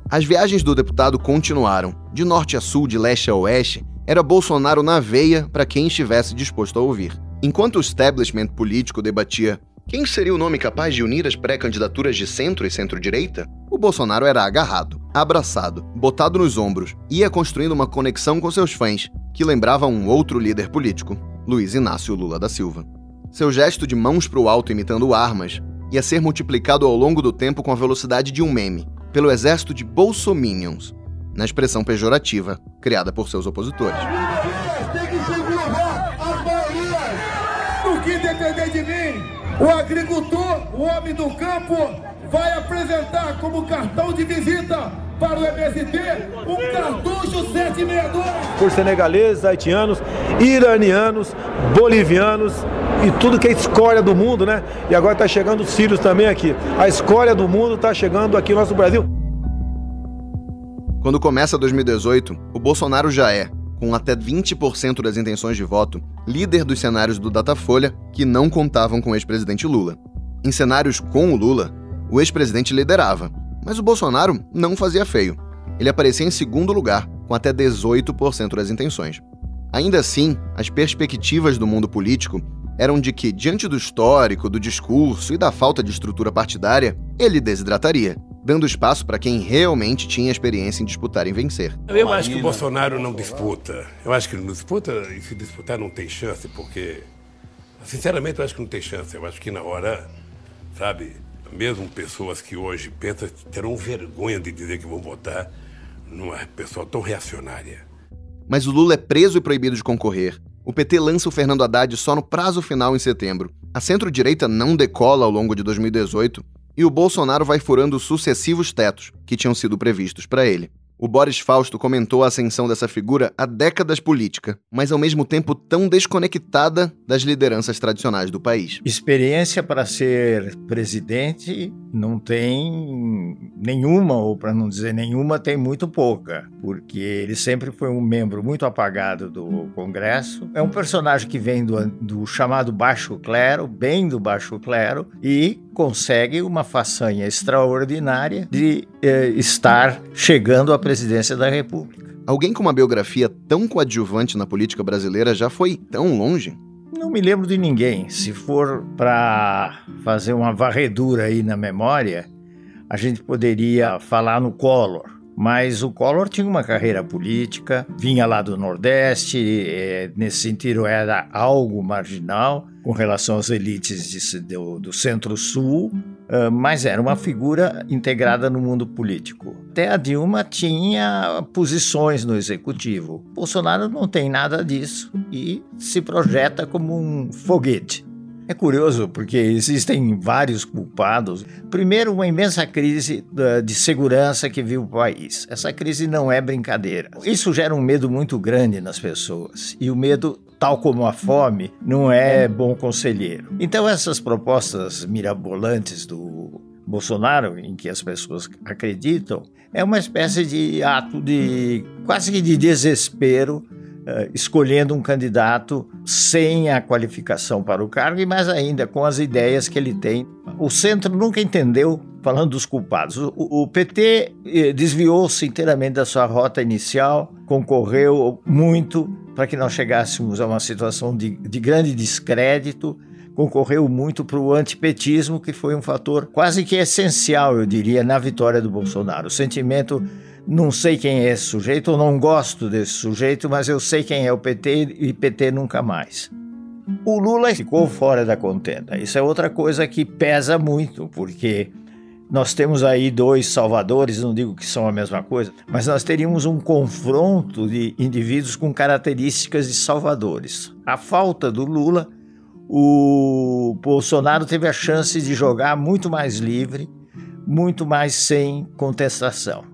As viagens do deputado continuaram. De norte a sul, de leste a oeste, era Bolsonaro na veia para quem estivesse disposto a ouvir. Enquanto o establishment político debatia quem seria o nome capaz de unir as pré-candidaturas de centro e centro-direita? O Bolsonaro era agarrado, abraçado, botado nos ombros, ia construindo uma conexão com seus fãs, que lembrava um outro líder político, Luiz Inácio Lula da Silva. Seu gesto de mãos para o alto imitando armas ia ser multiplicado ao longo do tempo com a velocidade de um meme, pelo exército de bolsominions, na expressão pejorativa criada por seus opositores. O agricultor, o homem do campo, vai apresentar como cartão de visita para o MST um cartucho 762. Por senegaleses, haitianos, iranianos, bolivianos e tudo que é escória do mundo, né? E agora está chegando os sírios também aqui. A escória do mundo está chegando aqui no nosso Brasil. Quando começa 2018, o Bolsonaro já é, com até 20% das intenções de voto, líder dos cenários do Datafolha que não contavam com o ex-presidente Lula. Em cenários com o Lula, o ex-presidente liderava, mas o Bolsonaro não fazia feio. Ele aparecia em segundo lugar, com até 18% das intenções. Ainda assim, as perspectivas do mundo político eram de que, diante do histórico, do discurso e da falta de estrutura partidária, ele desidrataria dando espaço para quem realmente tinha experiência em disputar e vencer. Eu acho que o Bolsonaro não disputa. Eu acho que ele não disputa e se disputar não tem chance, porque, sinceramente, eu acho que não tem chance. Eu acho que na hora, sabe, Mesmo pessoas que hoje pensam terão vergonha de dizer que vão votar numa pessoa tão reacionária. Mas o Lula é preso e proibido de concorrer. O PT lança o Fernando Haddad só no prazo final em setembro. A centro-direita não decola ao longo de 2018 e o Bolsonaro vai furando sucessivos tetos que tinham sido previstos para ele. O Boris Fausto comentou a ascensão dessa figura há décadas política, mas ao mesmo tempo tão desconectada das lideranças tradicionais do país. Experiência para ser presidente não tem nenhuma, ou para não dizer nenhuma, tem muito pouca, porque ele sempre foi um membro muito apagado do Congresso. É um personagem que vem do, do chamado baixo clero, bem do baixo clero, e consegue uma façanha extraordinária de eh, estar chegando à presidência da República. Alguém com uma biografia tão coadjuvante na política brasileira já foi tão longe? Não me lembro de ninguém. Se for para fazer uma varredura aí na memória, a gente poderia falar no Collor. Mas o Collor tinha uma carreira política, vinha lá do Nordeste, é, nesse sentido era algo marginal com relação às elites de, do, do Centro-Sul, uh, mas era uma figura integrada no mundo político. Até a Dilma tinha posições no executivo. Bolsonaro não tem nada disso e se projeta como um foguete. É curioso porque existem vários culpados. Primeiro, uma imensa crise de segurança que viu o país. Essa crise não é brincadeira. Isso gera um medo muito grande nas pessoas. E o medo tal como a fome, não é bom conselheiro. Então, essas propostas mirabolantes do Bolsonaro, em que as pessoas acreditam, é uma espécie de ato de quase que de desespero escolhendo um candidato sem a qualificação para o cargo e mais ainda com as ideias que ele tem. O centro nunca entendeu, falando dos culpados. O, o PT eh, desviou-se inteiramente da sua rota inicial, concorreu muito para que nós chegássemos a uma situação de, de grande descrédito concorreu muito para o antipetismo, que foi um fator quase que essencial, eu diria, na vitória do Bolsonaro. O sentimento não sei quem é esse sujeito, ou não gosto desse sujeito, mas eu sei quem é o PT e PT nunca mais. O Lula ficou fora da contenda. Isso é outra coisa que pesa muito, porque nós temos aí dois salvadores, não digo que são a mesma coisa, mas nós teríamos um confronto de indivíduos com características de salvadores. A falta do Lula, o Bolsonaro teve a chance de jogar muito mais livre, muito mais sem contestação.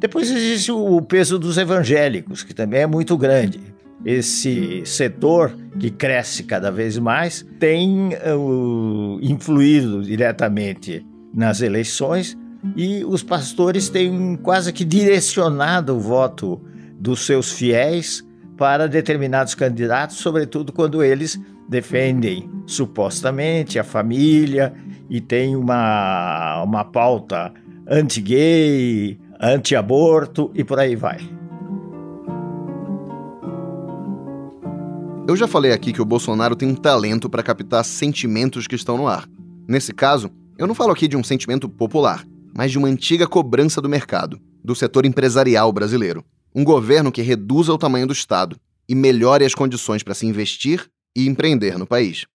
Depois existe o peso dos evangélicos, que também é muito grande. Esse setor que cresce cada vez mais tem uh, influído diretamente nas eleições e os pastores têm quase que direcionado o voto dos seus fiéis para determinados candidatos, sobretudo quando eles defendem supostamente a família e têm uma, uma pauta anti-gay, anti-aborto e por aí vai. Eu já falei aqui que o Bolsonaro tem um talento para captar sentimentos que estão no ar. Nesse caso, eu não falo aqui de um sentimento popular, mas de uma antiga cobrança do mercado, do setor empresarial brasileiro. Um governo que reduza o tamanho do Estado e melhore as condições para se investir e empreender no país.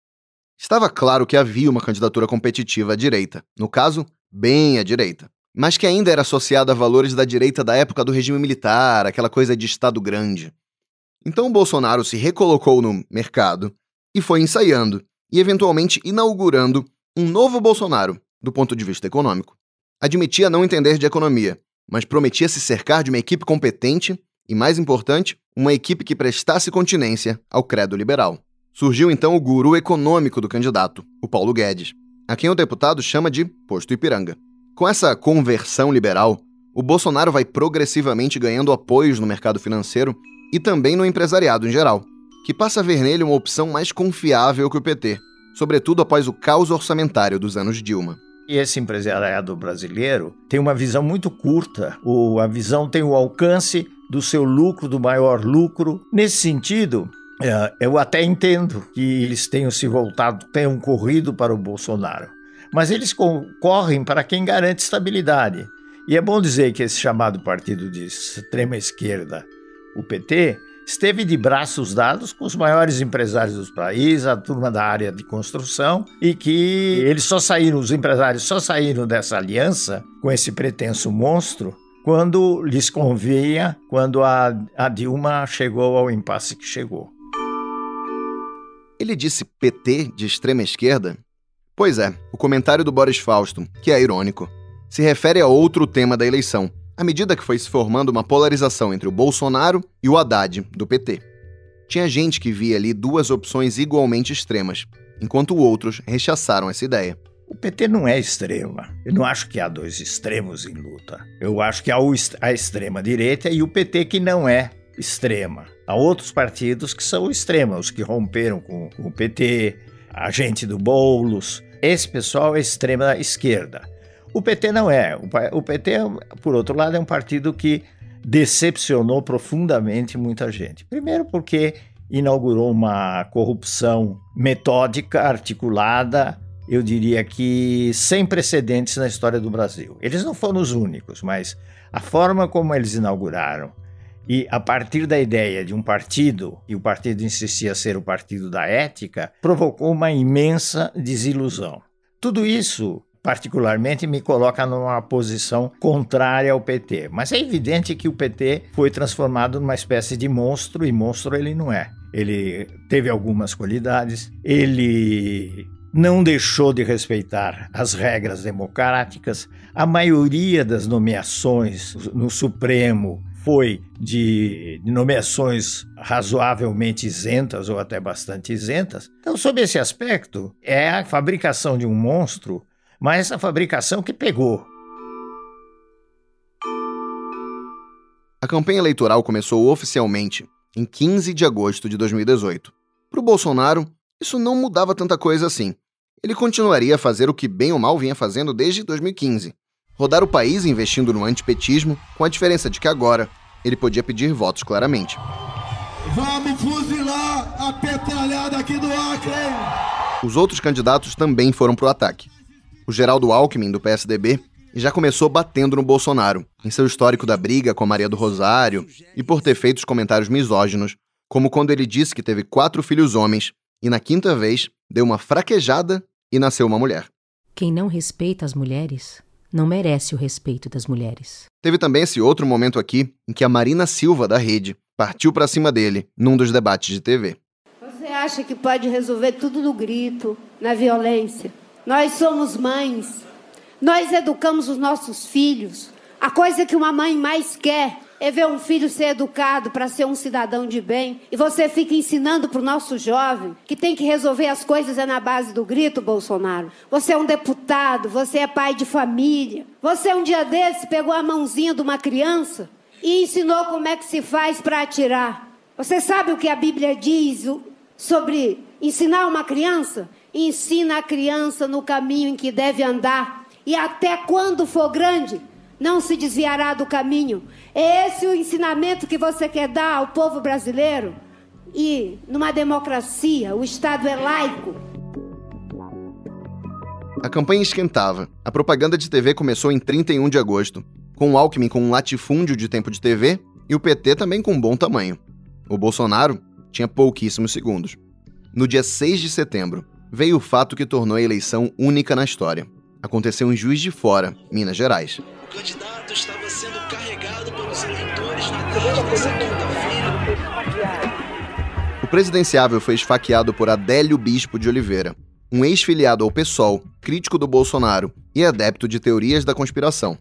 Estava claro que havia uma candidatura competitiva à direita, no caso, bem à direita mas que ainda era associada a valores da direita da época do regime militar, aquela coisa de Estado grande. Então Bolsonaro se recolocou no mercado e foi ensaiando e eventualmente inaugurando um novo Bolsonaro do ponto de vista econômico. Admitia não entender de economia, mas prometia se cercar de uma equipe competente e, mais importante, uma equipe que prestasse continência ao credo liberal. Surgiu então o guru econômico do candidato, o Paulo Guedes, a quem o deputado chama de Posto Ipiranga. Com essa conversão liberal, o Bolsonaro vai progressivamente ganhando apoios no mercado financeiro e também no empresariado em geral, que passa a ver nele uma opção mais confiável que o PT, sobretudo após o caos orçamentário dos anos Dilma. E esse empresariado brasileiro tem uma visão muito curta, ou a visão tem o alcance do seu lucro, do maior lucro. Nesse sentido, é, eu até entendo que eles tenham se voltado, tenham corrido para o Bolsonaro mas eles concorrem para quem garante estabilidade. E é bom dizer que esse chamado partido de extrema esquerda, o PT, esteve de braços dados com os maiores empresários do país, a turma da área de construção, e que eles só saíram, os empresários só saíram dessa aliança com esse pretenso monstro quando lhes convinha, quando a, a Dilma chegou ao impasse que chegou. Ele disse PT de extrema esquerda? Pois é, o comentário do Boris Fausto, que é irônico, se refere a outro tema da eleição, à medida que foi se formando uma polarização entre o Bolsonaro e o Haddad, do PT. Tinha gente que via ali duas opções igualmente extremas, enquanto outros rechaçaram essa ideia. O PT não é extrema. Eu não acho que há dois extremos em luta. Eu acho que há a extrema direita e o PT que não é extrema. Há outros partidos que são extremos, os que romperam com, com o PT, a gente do Boulos. Esse pessoal é extrema esquerda. O PT não é. O PT, por outro lado, é um partido que decepcionou profundamente muita gente. Primeiro, porque inaugurou uma corrupção metódica, articulada, eu diria que sem precedentes na história do Brasil. Eles não foram os únicos, mas a forma como eles inauguraram e a partir da ideia de um partido, e o partido insistia ser o partido da ética, provocou uma imensa desilusão. Tudo isso, particularmente, me coloca numa posição contrária ao PT. Mas é evidente que o PT foi transformado numa espécie de monstro, e monstro ele não é. Ele teve algumas qualidades, ele não deixou de respeitar as regras democráticas. A maioria das nomeações no Supremo foi de, nomeações razoavelmente isentas ou até bastante isentas. Então, sob esse aspecto, é a fabricação de um monstro, mas essa fabricação que pegou. A campanha eleitoral começou oficialmente em 15 de agosto de 2018. Para o Bolsonaro, isso não mudava tanta coisa assim. Ele continuaria a fazer o que bem ou mal vinha fazendo desde 2015, rodar o país investindo no antipetismo, com a diferença de que agora ele podia pedir votos claramente. Vamos fuzilar a petralhada aqui do Acre! Os outros candidatos também foram para o ataque. O Geraldo Alckmin, do PSDB, já começou batendo no Bolsonaro, em seu histórico da briga com a Maria do Rosário e por ter feito os comentários misóginos, como quando ele disse que teve quatro filhos homens e, na quinta vez, deu uma fraquejada e nasceu uma mulher. Quem não respeita as mulheres não merece o respeito das mulheres. Teve também esse outro momento aqui em que a Marina Silva, da Rede, partiu para cima dele num dos debates de TV. Você acha que pode resolver tudo no grito, na violência? Nós somos mães, nós educamos os nossos filhos. A coisa que uma mãe mais quer é ver um filho ser educado para ser um cidadão de bem. E você fica ensinando para o nosso jovem que tem que resolver as coisas é na base do grito, Bolsonaro. Você é um deputado, você é pai de família. Você um dia desse pegou a mãozinha de uma criança e ensinou como é que se faz para atirar. Você sabe o que a Bíblia diz sobre ensinar uma criança? Ensina a criança no caminho em que deve andar. E até quando for grande, não se desviará do caminho. É esse o ensinamento que você quer dar ao povo brasileiro? E numa democracia, o Estado é laico. A campanha esquentava. A propaganda de TV começou em 31 de agosto, com o Alckmin com um latifúndio de tempo de TV e o PT também com um bom tamanho. O Bolsonaro tinha pouquíssimos segundos. No dia 6 de setembro, veio o fato que tornou a eleição única na história. Aconteceu em Juiz de Fora, Minas Gerais candidato estava sendo carregado pelos eleitores na tarde dessa quinta-feira. O presidenciável foi esfaqueado por Adélio Bispo de Oliveira, um ex-filiado ao PSOL, crítico do Bolsonaro e adepto de teorias da conspiração.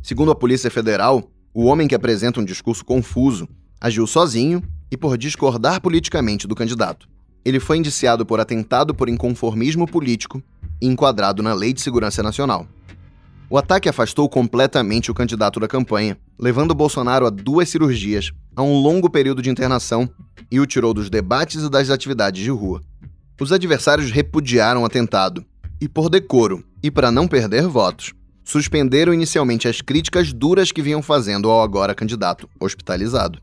Segundo a Polícia Federal, o homem que apresenta um discurso confuso agiu sozinho e por discordar politicamente do candidato. Ele foi indiciado por atentado por inconformismo político e enquadrado na Lei de Segurança Nacional. O ataque afastou completamente o candidato da campanha, levando Bolsonaro a duas cirurgias, a um longo período de internação e o tirou dos debates e das atividades de rua. Os adversários repudiaram o atentado e, por decoro e para não perder votos, suspenderam inicialmente as críticas duras que vinham fazendo ao agora candidato hospitalizado.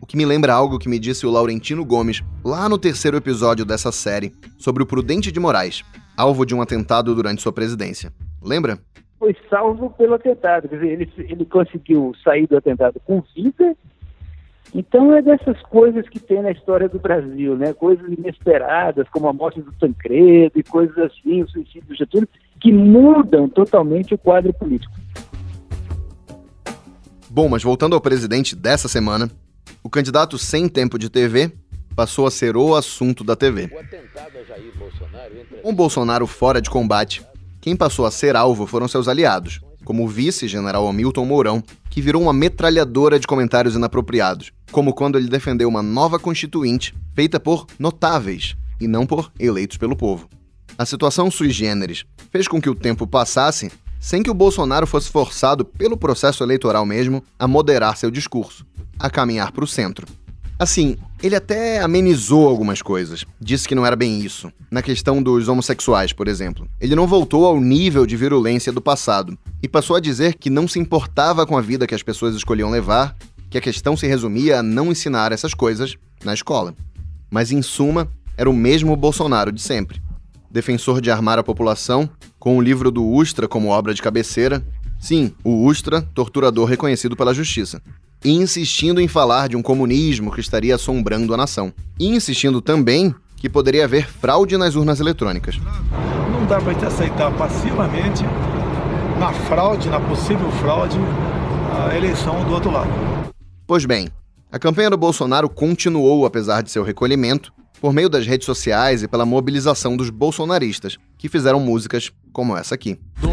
O que me lembra algo que me disse o Laurentino Gomes lá no terceiro episódio dessa série sobre o Prudente de Moraes, alvo de um atentado durante sua presidência. Lembra? Foi salvo pelo atentado. Quer dizer, ele, ele conseguiu sair do atentado com vida Então é dessas coisas que tem na história do Brasil, né? Coisas inesperadas, como a morte do Tancredo e coisas assim, o suicídio do Getúlio, que mudam totalmente o quadro político. Bom, mas voltando ao presidente dessa semana, o candidato sem tempo de TV passou a ser o assunto da TV. Com Bolsonaro fora de combate, quem passou a ser alvo foram seus aliados, como o vice-general Hamilton Mourão, que virou uma metralhadora de comentários inapropriados, como quando ele defendeu uma nova constituinte feita por notáveis e não por eleitos pelo povo. A situação sui generis fez com que o tempo passasse sem que o Bolsonaro fosse forçado pelo processo eleitoral mesmo a moderar seu discurso, a caminhar para o centro. Assim, ele até amenizou algumas coisas. Disse que não era bem isso. Na questão dos homossexuais, por exemplo. Ele não voltou ao nível de virulência do passado e passou a dizer que não se importava com a vida que as pessoas escolhiam levar, que a questão se resumia a não ensinar essas coisas na escola. Mas, em suma, era o mesmo Bolsonaro de sempre. Defensor de armar a população, com o livro do Ustra como obra de cabeceira. Sim, o Ustra, torturador reconhecido pela justiça e insistindo em falar de um comunismo que estaria assombrando a nação. E insistindo também que poderia haver fraude nas urnas eletrônicas. Não dá para gente aceitar passivamente, na fraude, na possível fraude, a eleição do outro lado. Pois bem, a campanha do Bolsonaro continuou apesar de seu recolhimento, por meio das redes sociais e pela mobilização dos bolsonaristas, que fizeram músicas como essa aqui. Dou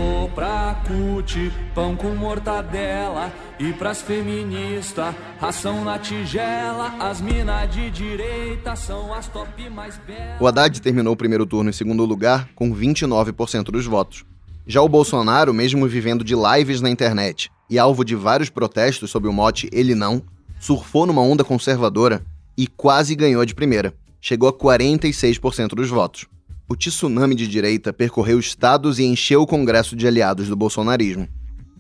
pão com mortadela, e pras feministas, ração na tigela, as minas de direita são as top mais belas. O Haddad terminou o primeiro turno em segundo lugar, com 29% dos votos. Já o Bolsonaro, mesmo vivendo de lives na internet e alvo de vários protestos sob o mote Ele Não, surfou numa onda conservadora e quase ganhou de primeira chegou a 46% dos votos. O tsunami de direita percorreu estados e encheu o Congresso de aliados do bolsonarismo.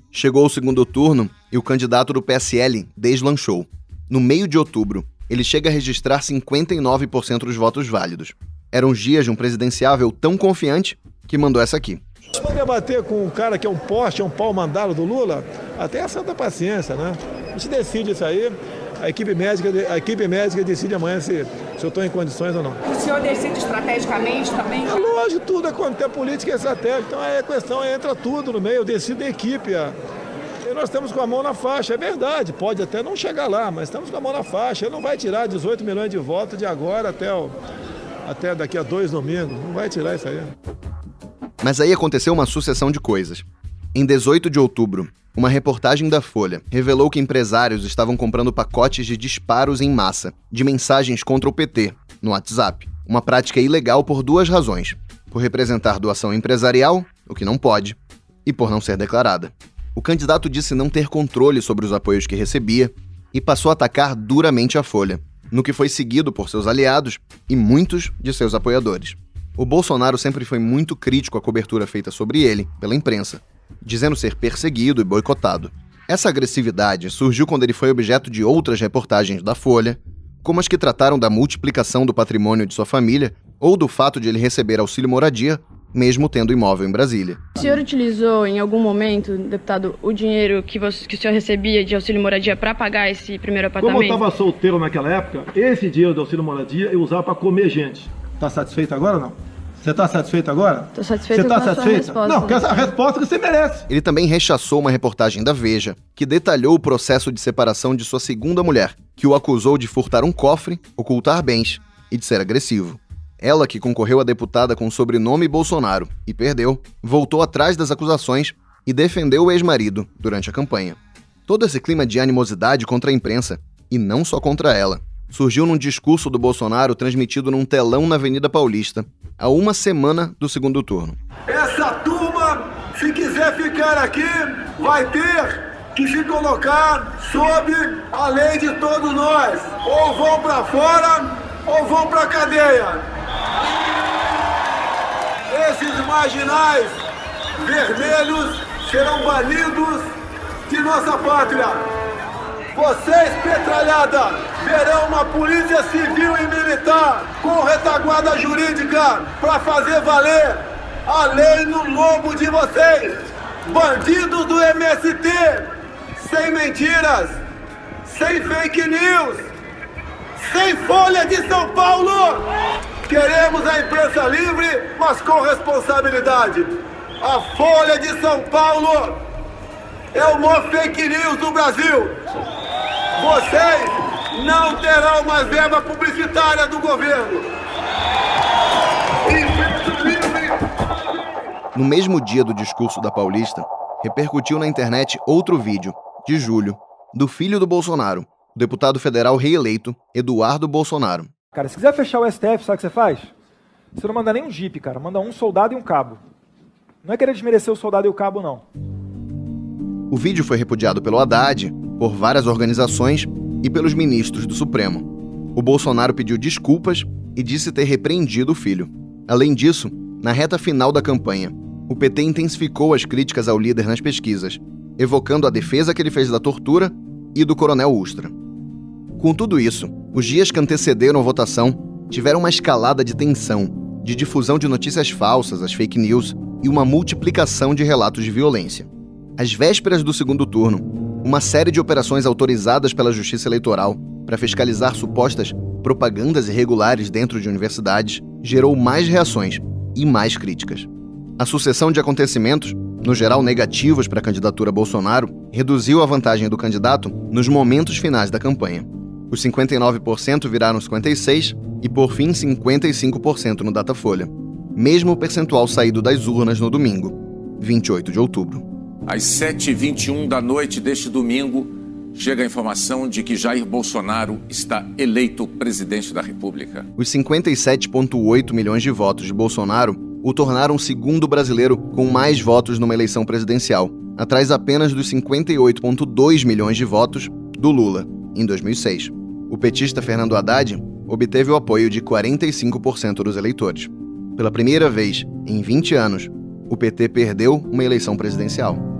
Chegou o segundo turno e o candidato do PSL deslanchou. No meio de outubro, ele chega a registrar 59% dos votos válidos. Eram os dias de um presidenciável tão confiante que mandou essa aqui. Se debater com um cara que é um poste, é um pau mandado do Lula, até a santa paciência, né? A gente decide isso aí a equipe médica, a equipe médica decide amanhã se, se eu estou em condições ou não. O senhor decide estrategicamente também? É lógico, tudo é quando tem política e estratégia. Então é questão, entra tudo no meio, eu decido a equipe. E nós estamos com a mão na faixa, é verdade, pode até não chegar lá, mas estamos com a mão na faixa. Ele não vai tirar 18 milhões de votos de agora até, o, até daqui a dois domingos. Não vai tirar isso aí. Mas aí aconteceu uma sucessão de coisas. Em 18 de outubro, uma reportagem da Folha revelou que empresários estavam comprando pacotes de disparos em massa, de mensagens contra o PT, no WhatsApp. Uma prática ilegal por duas razões: por representar doação empresarial, o que não pode, e por não ser declarada. O candidato disse não ter controle sobre os apoios que recebia e passou a atacar duramente a Folha, no que foi seguido por seus aliados e muitos de seus apoiadores. O Bolsonaro sempre foi muito crítico à cobertura feita sobre ele pela imprensa, dizendo ser perseguido e boicotado. Essa agressividade surgiu quando ele foi objeto de outras reportagens da Folha, como as que trataram da multiplicação do patrimônio de sua família ou do fato de ele receber auxílio moradia, mesmo tendo imóvel em Brasília. O senhor utilizou em algum momento, deputado, o dinheiro que, você, que o senhor recebia de auxílio moradia para pagar esse primeiro apartamento? Como eu estava solteiro naquela época, esse dinheiro do auxílio moradia eu usava para comer gente. Está satisfeito agora ou não? Você está satisfeito agora? Estou satisfeito Você está satisfeita? Não, quer a resposta que você merece. Ele também rechaçou uma reportagem da Veja que detalhou o processo de separação de sua segunda mulher, que o acusou de furtar um cofre, ocultar bens e de ser agressivo. Ela, que concorreu a deputada com o sobrenome Bolsonaro e perdeu, voltou atrás das acusações e defendeu o ex-marido durante a campanha. Todo esse clima de animosidade contra a imprensa, e não só contra ela, surgiu num discurso do Bolsonaro transmitido num telão na Avenida Paulista, a uma semana do segundo turno. Essa turma, se quiser ficar aqui, vai ter que se colocar sob a lei de todos nós. Ou vão para fora ou vão para cadeia. Esses marginais vermelhos serão banidos de nossa pátria. Vocês, petralhada, verão uma polícia civil e militar com retaguarda jurídica para fazer valer a lei no lombo de vocês. Bandidos do MST, sem mentiras, sem fake news, sem Folha de São Paulo. Queremos a imprensa livre, mas com responsabilidade. A Folha de São Paulo é o maior fake news do Brasil. Vocês não terão mais verba publicitária do governo. No mesmo dia do discurso da Paulista, repercutiu na internet outro vídeo, de julho, do filho do Bolsonaro, o deputado federal reeleito Eduardo Bolsonaro. Cara, se quiser fechar o STF, sabe o que você faz? Você não manda nem um jipe, cara. Manda um soldado e um cabo. Não é querer desmerecer o soldado e o cabo, não. O vídeo foi repudiado pelo Haddad, por várias organizações e pelos ministros do Supremo. O Bolsonaro pediu desculpas e disse ter repreendido o filho. Além disso, na reta final da campanha, o PT intensificou as críticas ao líder nas pesquisas, evocando a defesa que ele fez da tortura e do coronel Ustra. Com tudo isso, os dias que antecederam a votação tiveram uma escalada de tensão, de difusão de notícias falsas, as fake news e uma multiplicação de relatos de violência. Às vésperas do segundo turno, uma série de operações autorizadas pela Justiça Eleitoral para fiscalizar supostas propagandas irregulares dentro de universidades gerou mais reações e mais críticas. A sucessão de acontecimentos, no geral negativos para a candidatura Bolsonaro, reduziu a vantagem do candidato nos momentos finais da campanha. Os 59% viraram 56% e, por fim, 55% no Datafolha, mesmo o percentual saído das urnas no domingo, 28 de outubro. Às 7h21 da noite deste domingo, chega a informação de que Jair Bolsonaro está eleito presidente da República. Os 57,8 milhões de votos de Bolsonaro o tornaram o segundo brasileiro com mais votos numa eleição presidencial, atrás apenas dos 58,2 milhões de votos do Lula, em 2006. O petista Fernando Haddad obteve o apoio de 45% dos eleitores. Pela primeira vez em 20 anos, o PT perdeu uma eleição presidencial.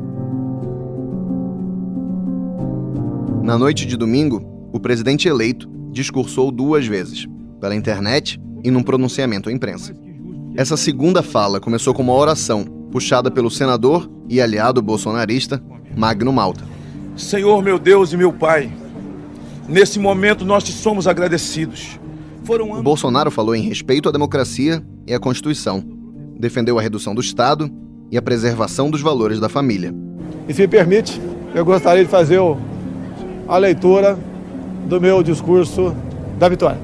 Na noite de domingo, o presidente eleito discursou duas vezes, pela internet e num pronunciamento à imprensa. Essa segunda fala começou com uma oração puxada pelo senador e aliado bolsonarista Magno Malta. Senhor meu Deus e meu Pai, nesse momento nós te somos agradecidos. Foram anos... O Bolsonaro falou em respeito à democracia e à Constituição, defendeu a redução do Estado e a preservação dos valores da família. E se me permite, eu gostaria de fazer a leitura do meu discurso da vitória.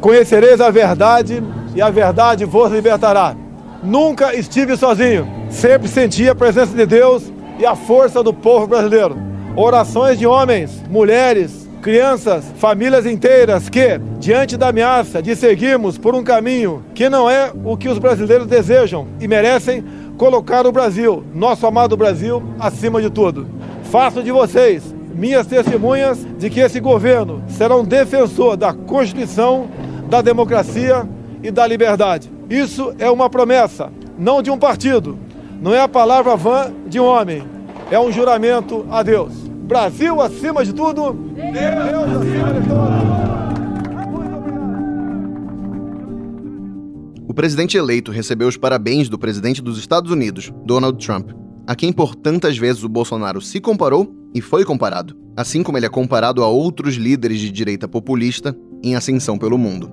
Conhecereis a verdade e a verdade vos libertará. Nunca estive sozinho, sempre senti a presença de Deus e a força do povo brasileiro. Orações de homens, mulheres, crianças, famílias inteiras que, diante da ameaça de seguirmos por um caminho que não é o que os brasileiros desejam e merecem, colocar o Brasil, nosso amado Brasil, acima de tudo. Faço de vocês minhas testemunhas de que esse governo será um defensor da Constituição, da democracia e da liberdade. Isso é uma promessa, não de um partido. Não é a palavra vã de um homem. É um juramento a Deus. Brasil acima de tudo. Deus acima de tudo. O presidente eleito recebeu os parabéns do presidente dos Estados Unidos, Donald Trump, a quem por tantas vezes o Bolsonaro se comparou e foi comparado, assim como ele é comparado a outros líderes de direita populista em ascensão pelo mundo.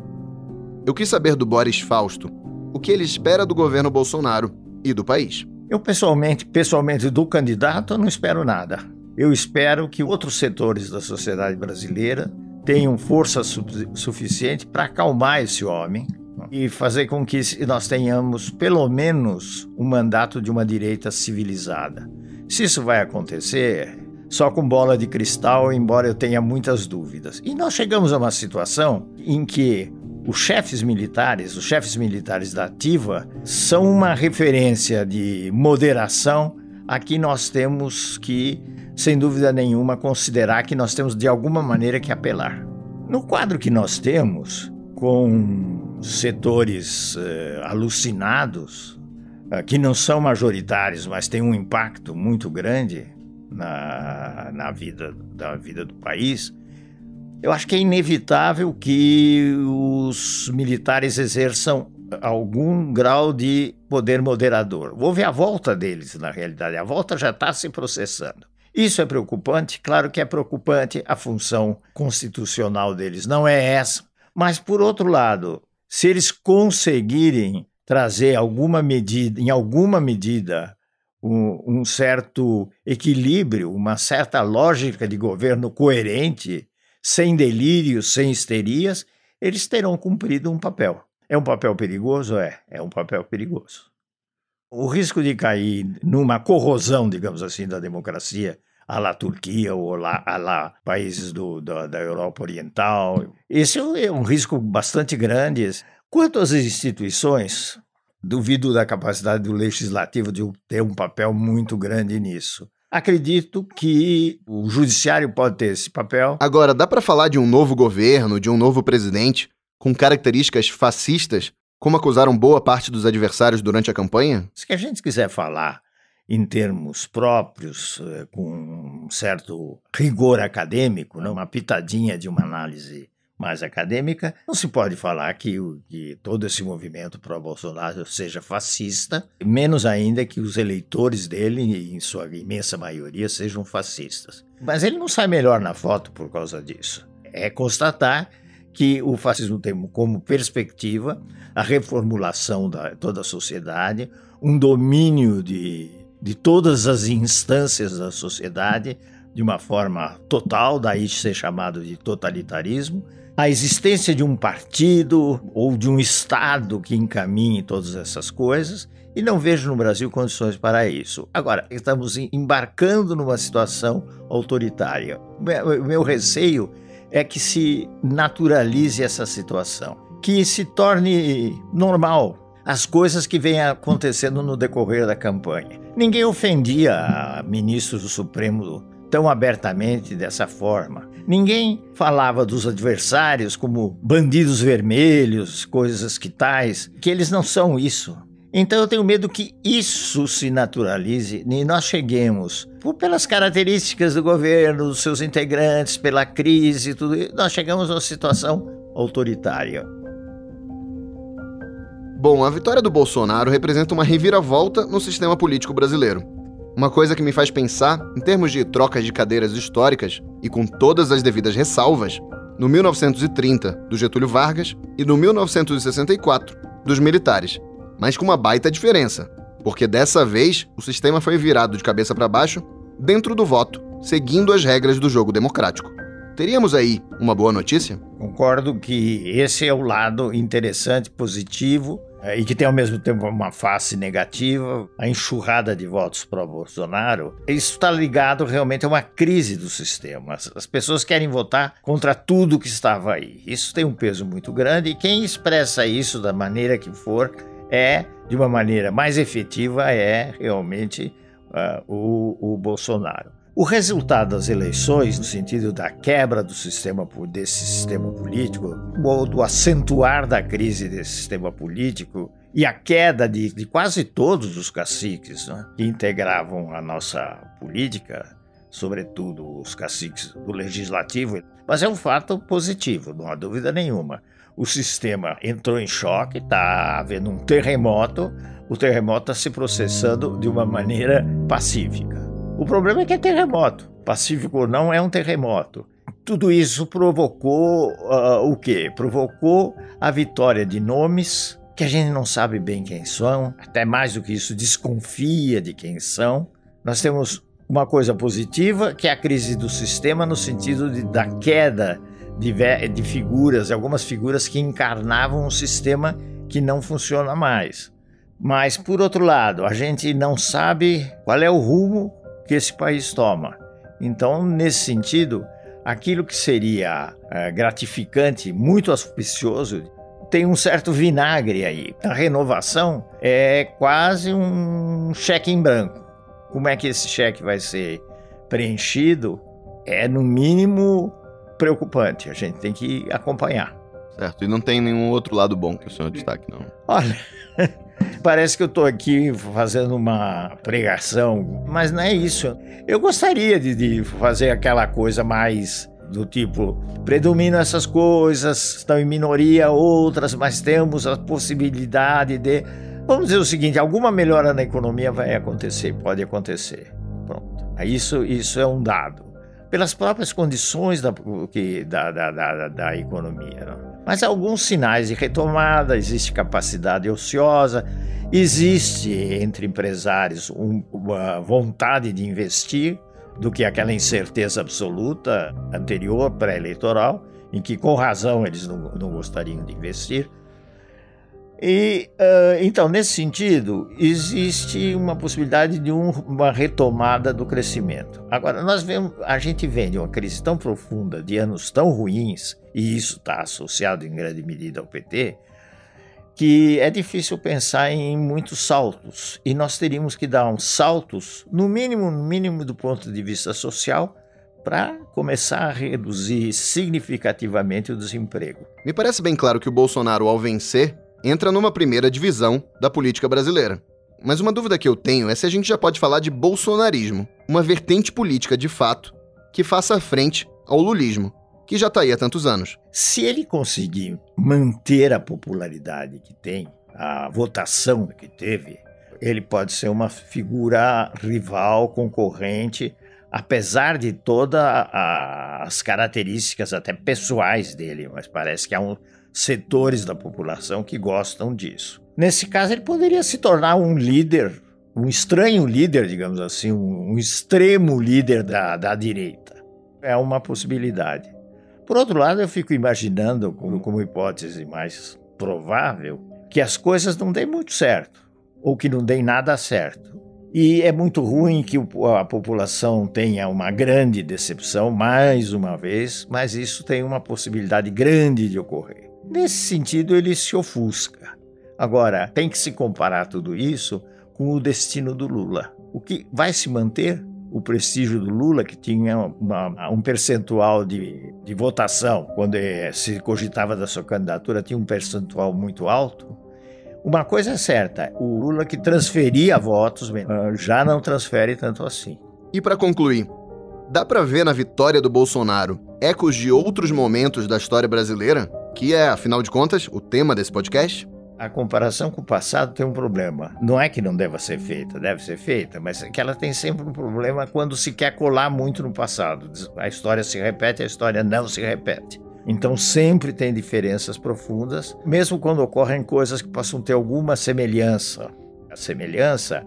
Eu quis saber do Boris Fausto o que ele espera do governo Bolsonaro e do país. Eu pessoalmente, pessoalmente do candidato, não espero nada. Eu espero que outros setores da sociedade brasileira tenham força su suficiente para acalmar esse homem e fazer com que nós tenhamos pelo menos um mandato de uma direita civilizada. Se isso vai acontecer, só com bola de cristal, embora eu tenha muitas dúvidas. E nós chegamos a uma situação em que os chefes militares, os chefes militares da ativa, são uma referência de moderação a que nós temos que, sem dúvida nenhuma, considerar que nós temos de alguma maneira que apelar. No quadro que nós temos, com setores uh, alucinados, uh, que não são majoritários, mas têm um impacto muito grande na, na vida, da vida do país, eu acho que é inevitável que os militares exerçam algum grau de poder moderador. Houve a volta deles, na realidade, a volta já está se processando. Isso é preocupante? Claro que é preocupante a função constitucional deles, não é essa. Mas, por outro lado, se eles conseguirem trazer alguma medida, em alguma medida, um, um, certo equilíbrio, uma certa lógica de governo coerente, sem delírios, sem histerias, eles terão cumprido um papel. É um papel perigoso? É, é um papel perigoso. O risco de cair numa corrosão, digamos assim, da democracia, a la Turquia ou a la países do, da, da Europa Oriental, esse é um risco bastante grande. Quanto às instituições, duvido da capacidade do legislativo de ter um papel muito grande nisso. Acredito que o judiciário pode ter esse papel. Agora, dá para falar de um novo governo, de um novo presidente com características fascistas, como acusaram boa parte dos adversários durante a campanha? Se a gente quiser falar em termos próprios, eh, com um certo rigor acadêmico, né, uma pitadinha de uma análise mais acadêmica, não se pode falar que, que todo esse movimento pró-Bolsonaro seja fascista, menos ainda que os eleitores dele, em sua imensa maioria, sejam fascistas. Mas ele não sai melhor na foto por causa disso. É constatar que o fascismo tem como perspectiva a reformulação da toda a sociedade, um domínio de, de todas as instâncias da sociedade de uma forma total, daí ser chamado de totalitarismo, a existência de um partido ou de um Estado que encaminhe todas essas coisas, e não vejo no Brasil condições para isso. Agora, estamos embarcando numa situação autoritária. O meu receio é que se naturalize essa situação, que se torne normal as coisas que vêm acontecendo no decorrer da campanha. Ninguém ofendia ministros do Supremo tão abertamente dessa forma. Ninguém falava dos adversários como bandidos vermelhos, coisas que tais, que eles não são isso. Então eu tenho medo que isso se naturalize e nós cheguemos, por, pelas características do governo, dos seus integrantes, pela crise, tudo, nós chegamos a uma situação autoritária. Bom, a vitória do Bolsonaro representa uma reviravolta no sistema político brasileiro. Uma coisa que me faz pensar, em termos de trocas de cadeiras históricas, e com todas as devidas ressalvas, no 1930, do Getúlio Vargas, e no 1964, dos militares. Mas com uma baita diferença, porque dessa vez o sistema foi virado de cabeça para baixo, dentro do voto, seguindo as regras do jogo democrático. Teríamos aí uma boa notícia? Concordo que esse é o lado interessante, positivo e que tem ao mesmo tempo uma face negativa, a enxurrada de votos para Bolsonaro, isso está ligado realmente a uma crise do sistema. As pessoas querem votar contra tudo que estava aí. Isso tem um peso muito grande e quem expressa isso da maneira que for é, de uma maneira mais efetiva, é realmente uh, o, o Bolsonaro. O resultado das eleições, no sentido da quebra do sistema desse sistema político, ou do acentuar da crise desse sistema político e a queda de, de quase todos os caciques né, que integravam a nossa política, sobretudo os caciques do legislativo, mas é um fato positivo, não há dúvida nenhuma. O sistema entrou em choque, está havendo um terremoto, o terremoto está se processando de uma maneira pacífica. O problema é que é terremoto. Pacífico ou não, é um terremoto. Tudo isso provocou uh, o quê? Provocou a vitória de nomes que a gente não sabe bem quem são, até mais do que isso, desconfia de quem são. Nós temos uma coisa positiva, que é a crise do sistema, no sentido de, da queda de, de figuras, algumas figuras que encarnavam um sistema que não funciona mais. Mas, por outro lado, a gente não sabe qual é o rumo que esse país toma. Então, nesse sentido, aquilo que seria é, gratificante, muito auspicioso, tem um certo vinagre aí. A renovação é quase um cheque em branco. Como é que esse cheque vai ser preenchido é, no mínimo, preocupante. A gente tem que acompanhar. Certo. E não tem nenhum outro lado bom que o senhor destaque, não? Olha. Parece que eu estou aqui fazendo uma pregação, mas não é isso. Eu gostaria de, de fazer aquela coisa mais do tipo, predominam essas coisas, estão em minoria outras, mas temos a possibilidade de. Vamos dizer o seguinte: alguma melhora na economia vai acontecer, pode acontecer. Pronto. Isso, isso é um dado. Pelas próprias condições da, da, da, da, da economia. Não? Mas alguns sinais de retomada, existe capacidade ociosa, existe entre empresários um, uma vontade de investir do que aquela incerteza absoluta anterior, pré-eleitoral, em que com razão eles não, não gostariam de investir. E uh, então, nesse sentido, existe uma possibilidade de um, uma retomada do crescimento. Agora, nós vemos, a gente vem de uma crise tão profunda, de anos tão ruins, e isso está associado em grande medida ao PT, que é difícil pensar em muitos saltos. E nós teríamos que dar uns saltos, no mínimo, no mínimo do ponto de vista social, para começar a reduzir significativamente o desemprego. Me parece bem claro que o Bolsonaro, ao vencer, entra numa primeira divisão da política brasileira. Mas uma dúvida que eu tenho é se a gente já pode falar de bolsonarismo, uma vertente política de fato que faça frente ao lulismo, que já está aí há tantos anos. Se ele conseguir manter a popularidade que tem, a votação que teve, ele pode ser uma figura rival, concorrente, apesar de todas as características até pessoais dele, mas parece que há um, setores da população que gostam disso. Nesse caso, ele poderia se tornar um líder, um estranho líder, digamos assim, um, um extremo líder da, da direita. É uma possibilidade. Por outro lado, eu fico imaginando, como, como hipótese mais provável, que as coisas não deem muito certo, ou que não deem nada certo. E é muito ruim que a população tenha uma grande decepção, mais uma vez, mas isso tem uma possibilidade grande de ocorrer. Nesse sentido, ele se ofusca. Agora, tem que se comparar tudo isso com o destino do Lula. O que vai se manter? O prestígio do Lula, que tinha uma, um percentual de, de votação, quando se cogitava da sua candidatura, tinha um percentual muito alto. Uma coisa é certa: o Lula que transferia votos já não transfere tanto assim. E para concluir, dá para ver na vitória do Bolsonaro ecos de outros momentos da história brasileira? que é, afinal de contas, o tema desse podcast. A comparação com o passado tem um problema. Não é que não deva ser feita, deve ser feita, mas é que ela tem sempre um problema quando se quer colar muito no passado. A história se repete, a história não se repete. Então sempre tem diferenças profundas, mesmo quando ocorrem coisas que possam ter alguma semelhança. A semelhança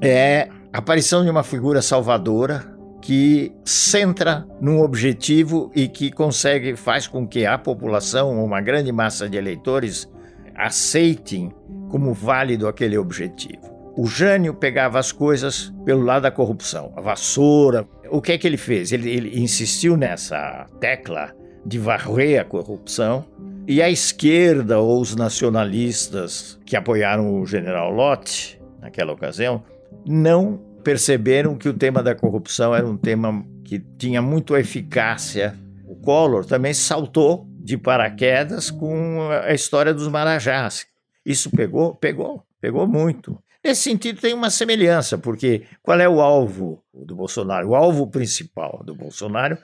é a aparição de uma figura salvadora que centra num objetivo e que consegue faz com que a população, uma grande massa de eleitores, aceitem como válido aquele objetivo. O Jânio pegava as coisas pelo lado da corrupção, a vassoura. O que é que ele fez? Ele, ele insistiu nessa tecla de varrer a corrupção e a esquerda ou os nacionalistas que apoiaram o general Lott naquela ocasião não perceberam que o tema da corrupção era um tema que tinha muito eficácia. O Collor também saltou de paraquedas com a história dos Marajás. Isso pegou, pegou, pegou muito. Nesse sentido, tem uma semelhança, porque qual é o alvo do Bolsonaro? O alvo principal do Bolsonaro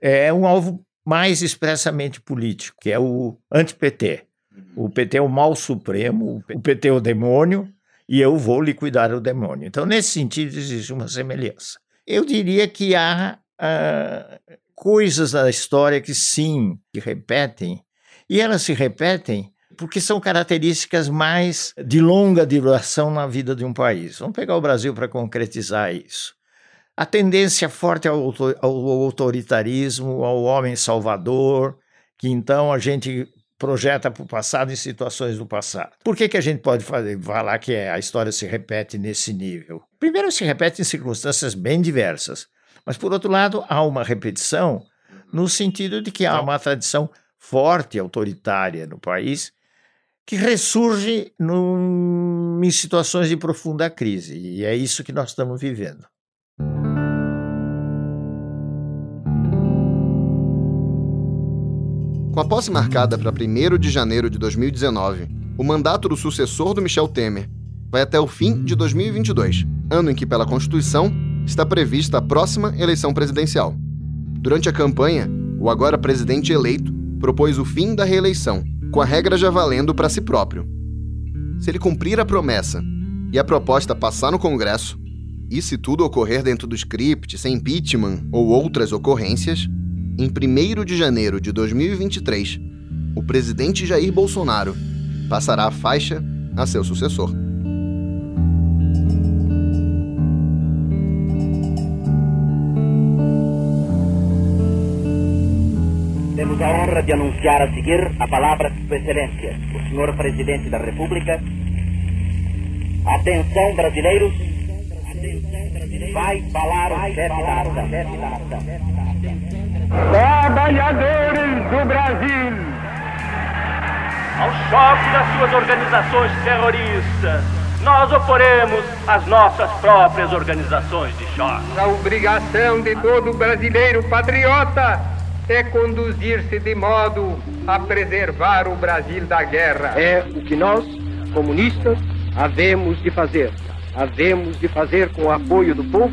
é um alvo mais expressamente político, que é o anti-PT. O PT é o mal supremo, o PT é o demônio, e eu vou liquidar o demônio. Então, nesse sentido, existe uma semelhança. Eu diria que há uh, coisas da história que sim, que repetem, e elas se repetem porque são características mais de longa duração na vida de um país. Vamos pegar o Brasil para concretizar isso. A tendência forte ao, autoritarismo, ao homem salvador, que então a gente projeta para o passado em situações do passado. Por que, que a gente pode fazer, falar que a história se repete nesse nível? Primeiro, se repete em circunstâncias bem diversas, mas, por outro lado, há uma repetição no sentido de que há uma tradição forte autoritária no país que ressurge num, em situações de profunda crise, e é isso que nós estamos vivendo. Com a posse marcada para 1 de janeiro de 2019, o mandato do sucessor do Michel Temer vai até o fim de 2022, ano em que, pela Constituição, está prevista a próxima eleição presidencial. Durante a campanha, o agora presidente eleito propôs o fim da reeleição, com a regra já valendo para si próprio. Se ele cumprir a promessa e a proposta passar no Congresso, E se tudo ocorrer dentro do script, sem impeachment ou outras ocorrências, em 1 de janeiro de 2023, o presidente Jair Bolsonaro passará a faixa a seu sucessor. Honra de anunciar a seguir a palavra de Sua Excelência, o senhor Presidente da República. Atenção, brasileiros. Vai falar o chefe da nação. Trabalhadores do Brasil. Ao choque das suas organizações terroristas, nós oporemos as nossas próprias organizações de choque. A obrigação de todo brasileiro patriota é conduzir-se de modo a preservar o Brasil da guerra. É o que nós, comunistas, havemos de fazer. Havemos de fazer com o apoio do povo.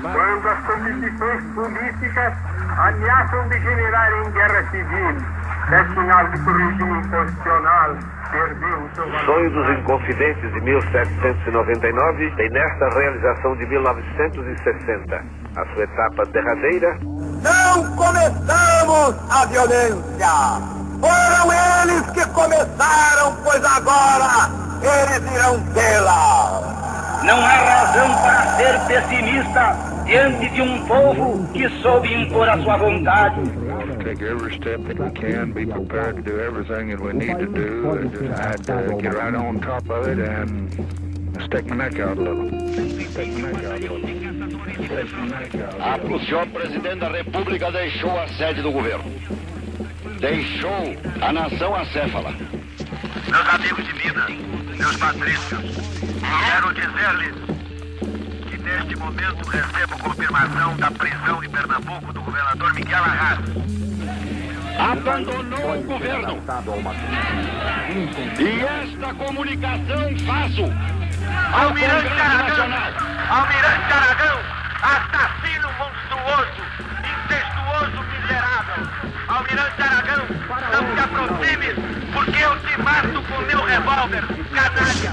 Quando as condições políticas ameaçam degenerar em guerra civil, é sinal de que o regime constitucional perdeu o seu valor. Sonho dos Inconfidentes de 1799 tem nesta realização de 1960, a sua etapa derradeira. Não começamos a violência! Foram eles que começaram, pois agora eles irão tê-la! Não há razão para ser pessimista diante de um povo que soube impor a sua vontade. Take every step that we can, be prepared to do everything that we need to do, and just to get right on top of it and stick my neck out a little. Stick my neck out a little. Stick my neck out a little. O senhor presidente da República deixou a sede do governo. Deixou a nação acéfala. Meus amigos de Minas, meus patrícios, quero dizer-lhes que neste momento recebo confirmação da prisão em Pernambuco do governador Miguel Arras. Abandonou o governo. E esta comunicação faço Almirante Aragão. Almirante Aragão, assassino monstruoso, incestuoso miserável. Almirante Aragão, não se aproxime, porque eu te mato com meu revólver, canalha.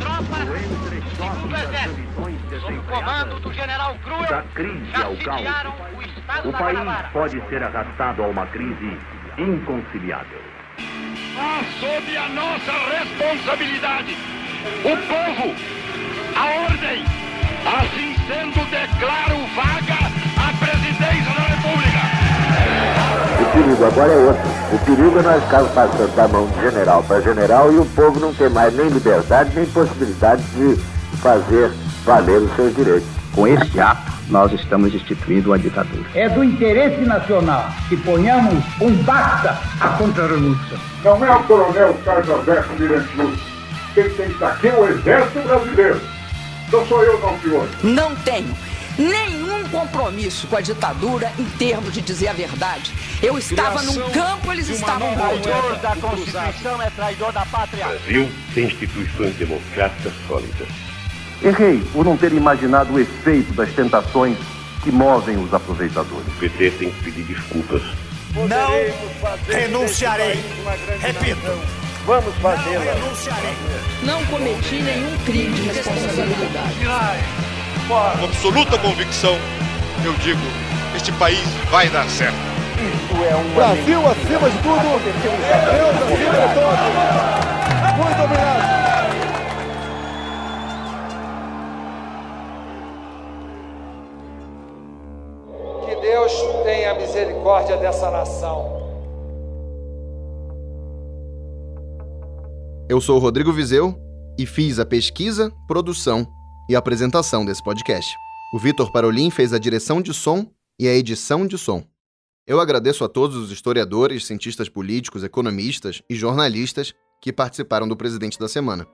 Tropas do segundo exército, sob o comando do general Cruel, Da crise ao caos, o estado o país pode ser arrastado a uma crise inconciliável. Mas sob a nossa responsabilidade, o povo, a ordem. Assim sendo, declaro vaga a presidência da República. O perigo agora é outro. O perigo é nós ficarmos passando da mão de general para general e o povo não ter mais nem liberdade nem possibilidade de fazer valer os seus direitos. Com este ato, nós estamos instituindo a ditadura. É do interesse nacional que ponhamos um basta à contra-revolução. Não é o coronel Carlos Alberto Mirante Luz. Quem tem que estar aqui é o exército brasileiro. Não sou eu, não, senhor. Não tenho nenhum compromisso com a ditadura em termos de dizer a verdade. Eu estava num campo, eles estavam no outro. Traidor da Constituição é traidor da pátria. Brasil tem instituições democráticas sólidas. Errei por não ter imaginado o efeito das tentações que movem os aproveitadores. O PT tem que pedir desculpas. Não renunciarei. Repito. Vamos fazê-la. Não cometi nenhum crime de responsabilidade. Com absoluta convicção, eu digo: este país vai dar certo. Brasil acima de tudo. Deus acima de todos. Muito obrigado. Que Deus tenha misericórdia dessa nação. Eu sou o Rodrigo Vizeu e fiz a pesquisa, produção e apresentação desse podcast. O Vitor Parolin fez a direção de som e a edição de som. Eu agradeço a todos os historiadores, cientistas políticos, economistas e jornalistas que participaram do Presidente da Semana.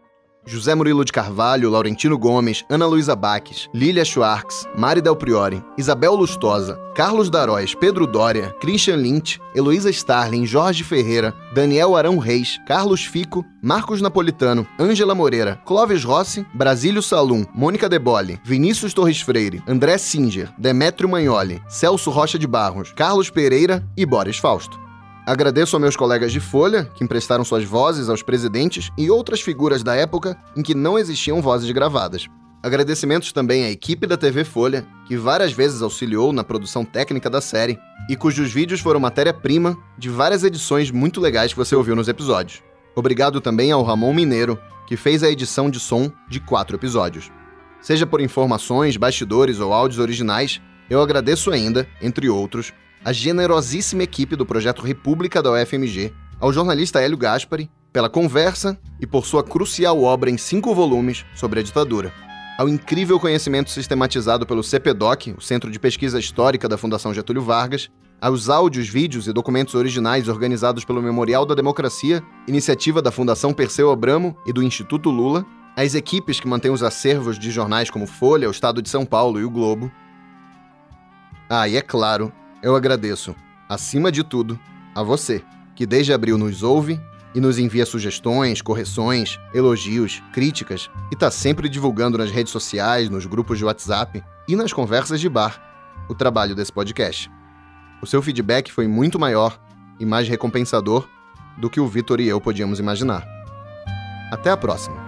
José Murilo de Carvalho, Laurentino Gomes, Ana Luísa Baques, Lília Schwartz, Mari Del Priori, Isabel Lustosa, Carlos Daróis, Pedro Dória, Christian Lynch, Heloísa Starling, Jorge Ferreira, Daniel Arão Reis, Carlos Fico, Marcos Napolitano, Ângela Moreira, Clóvis Rossi, Brasílio Salum, Mônica Debole, Vinícius Torres Freire, André Singer, Demétrio Magnoli, Celso Rocha de Barros, Carlos Pereira e Boris Fausto. Agradeço a meus colegas de Folha, que emprestaram suas vozes aos presidentes e outras figuras da época em que não existiam vozes gravadas. Agradecimentos também à equipe da TV Folha, que várias vezes auxiliou na produção técnica da série e cujos vídeos foram matéria-prima de várias edições muito legais que você ouviu nos episódios. Obrigado também ao Ramon Mineiro, que fez a edição de som de quatro episódios. Seja por informações, bastidores ou áudios originais, eu agradeço ainda, entre outros, a generosíssima equipe do projeto República da UFMG, ao jornalista Hélio Gaspari, pela conversa e por sua crucial obra em cinco volumes sobre a ditadura ao incrível conhecimento sistematizado pelo CPDOC, o Centro de Pesquisa Histórica da Fundação Getúlio Vargas, aos áudios, vídeos e documentos originais organizados pelo Memorial da Democracia, iniciativa da Fundação Perseu Abramo e do Instituto Lula, às equipes que mantêm os acervos de jornais como Folha, o Estado de São Paulo e o Globo. Ah, e é claro, eu agradeço, acima de tudo, a você, que desde abril nos ouve e nos envia sugestões, correções, elogios, críticas e está sempre divulgando nas redes sociais, nos grupos de WhatsApp e nas conversas de bar o trabalho desse podcast. O seu feedback foi muito maior e mais recompensador do que o Vitor e eu podíamos imaginar. Até a próxima!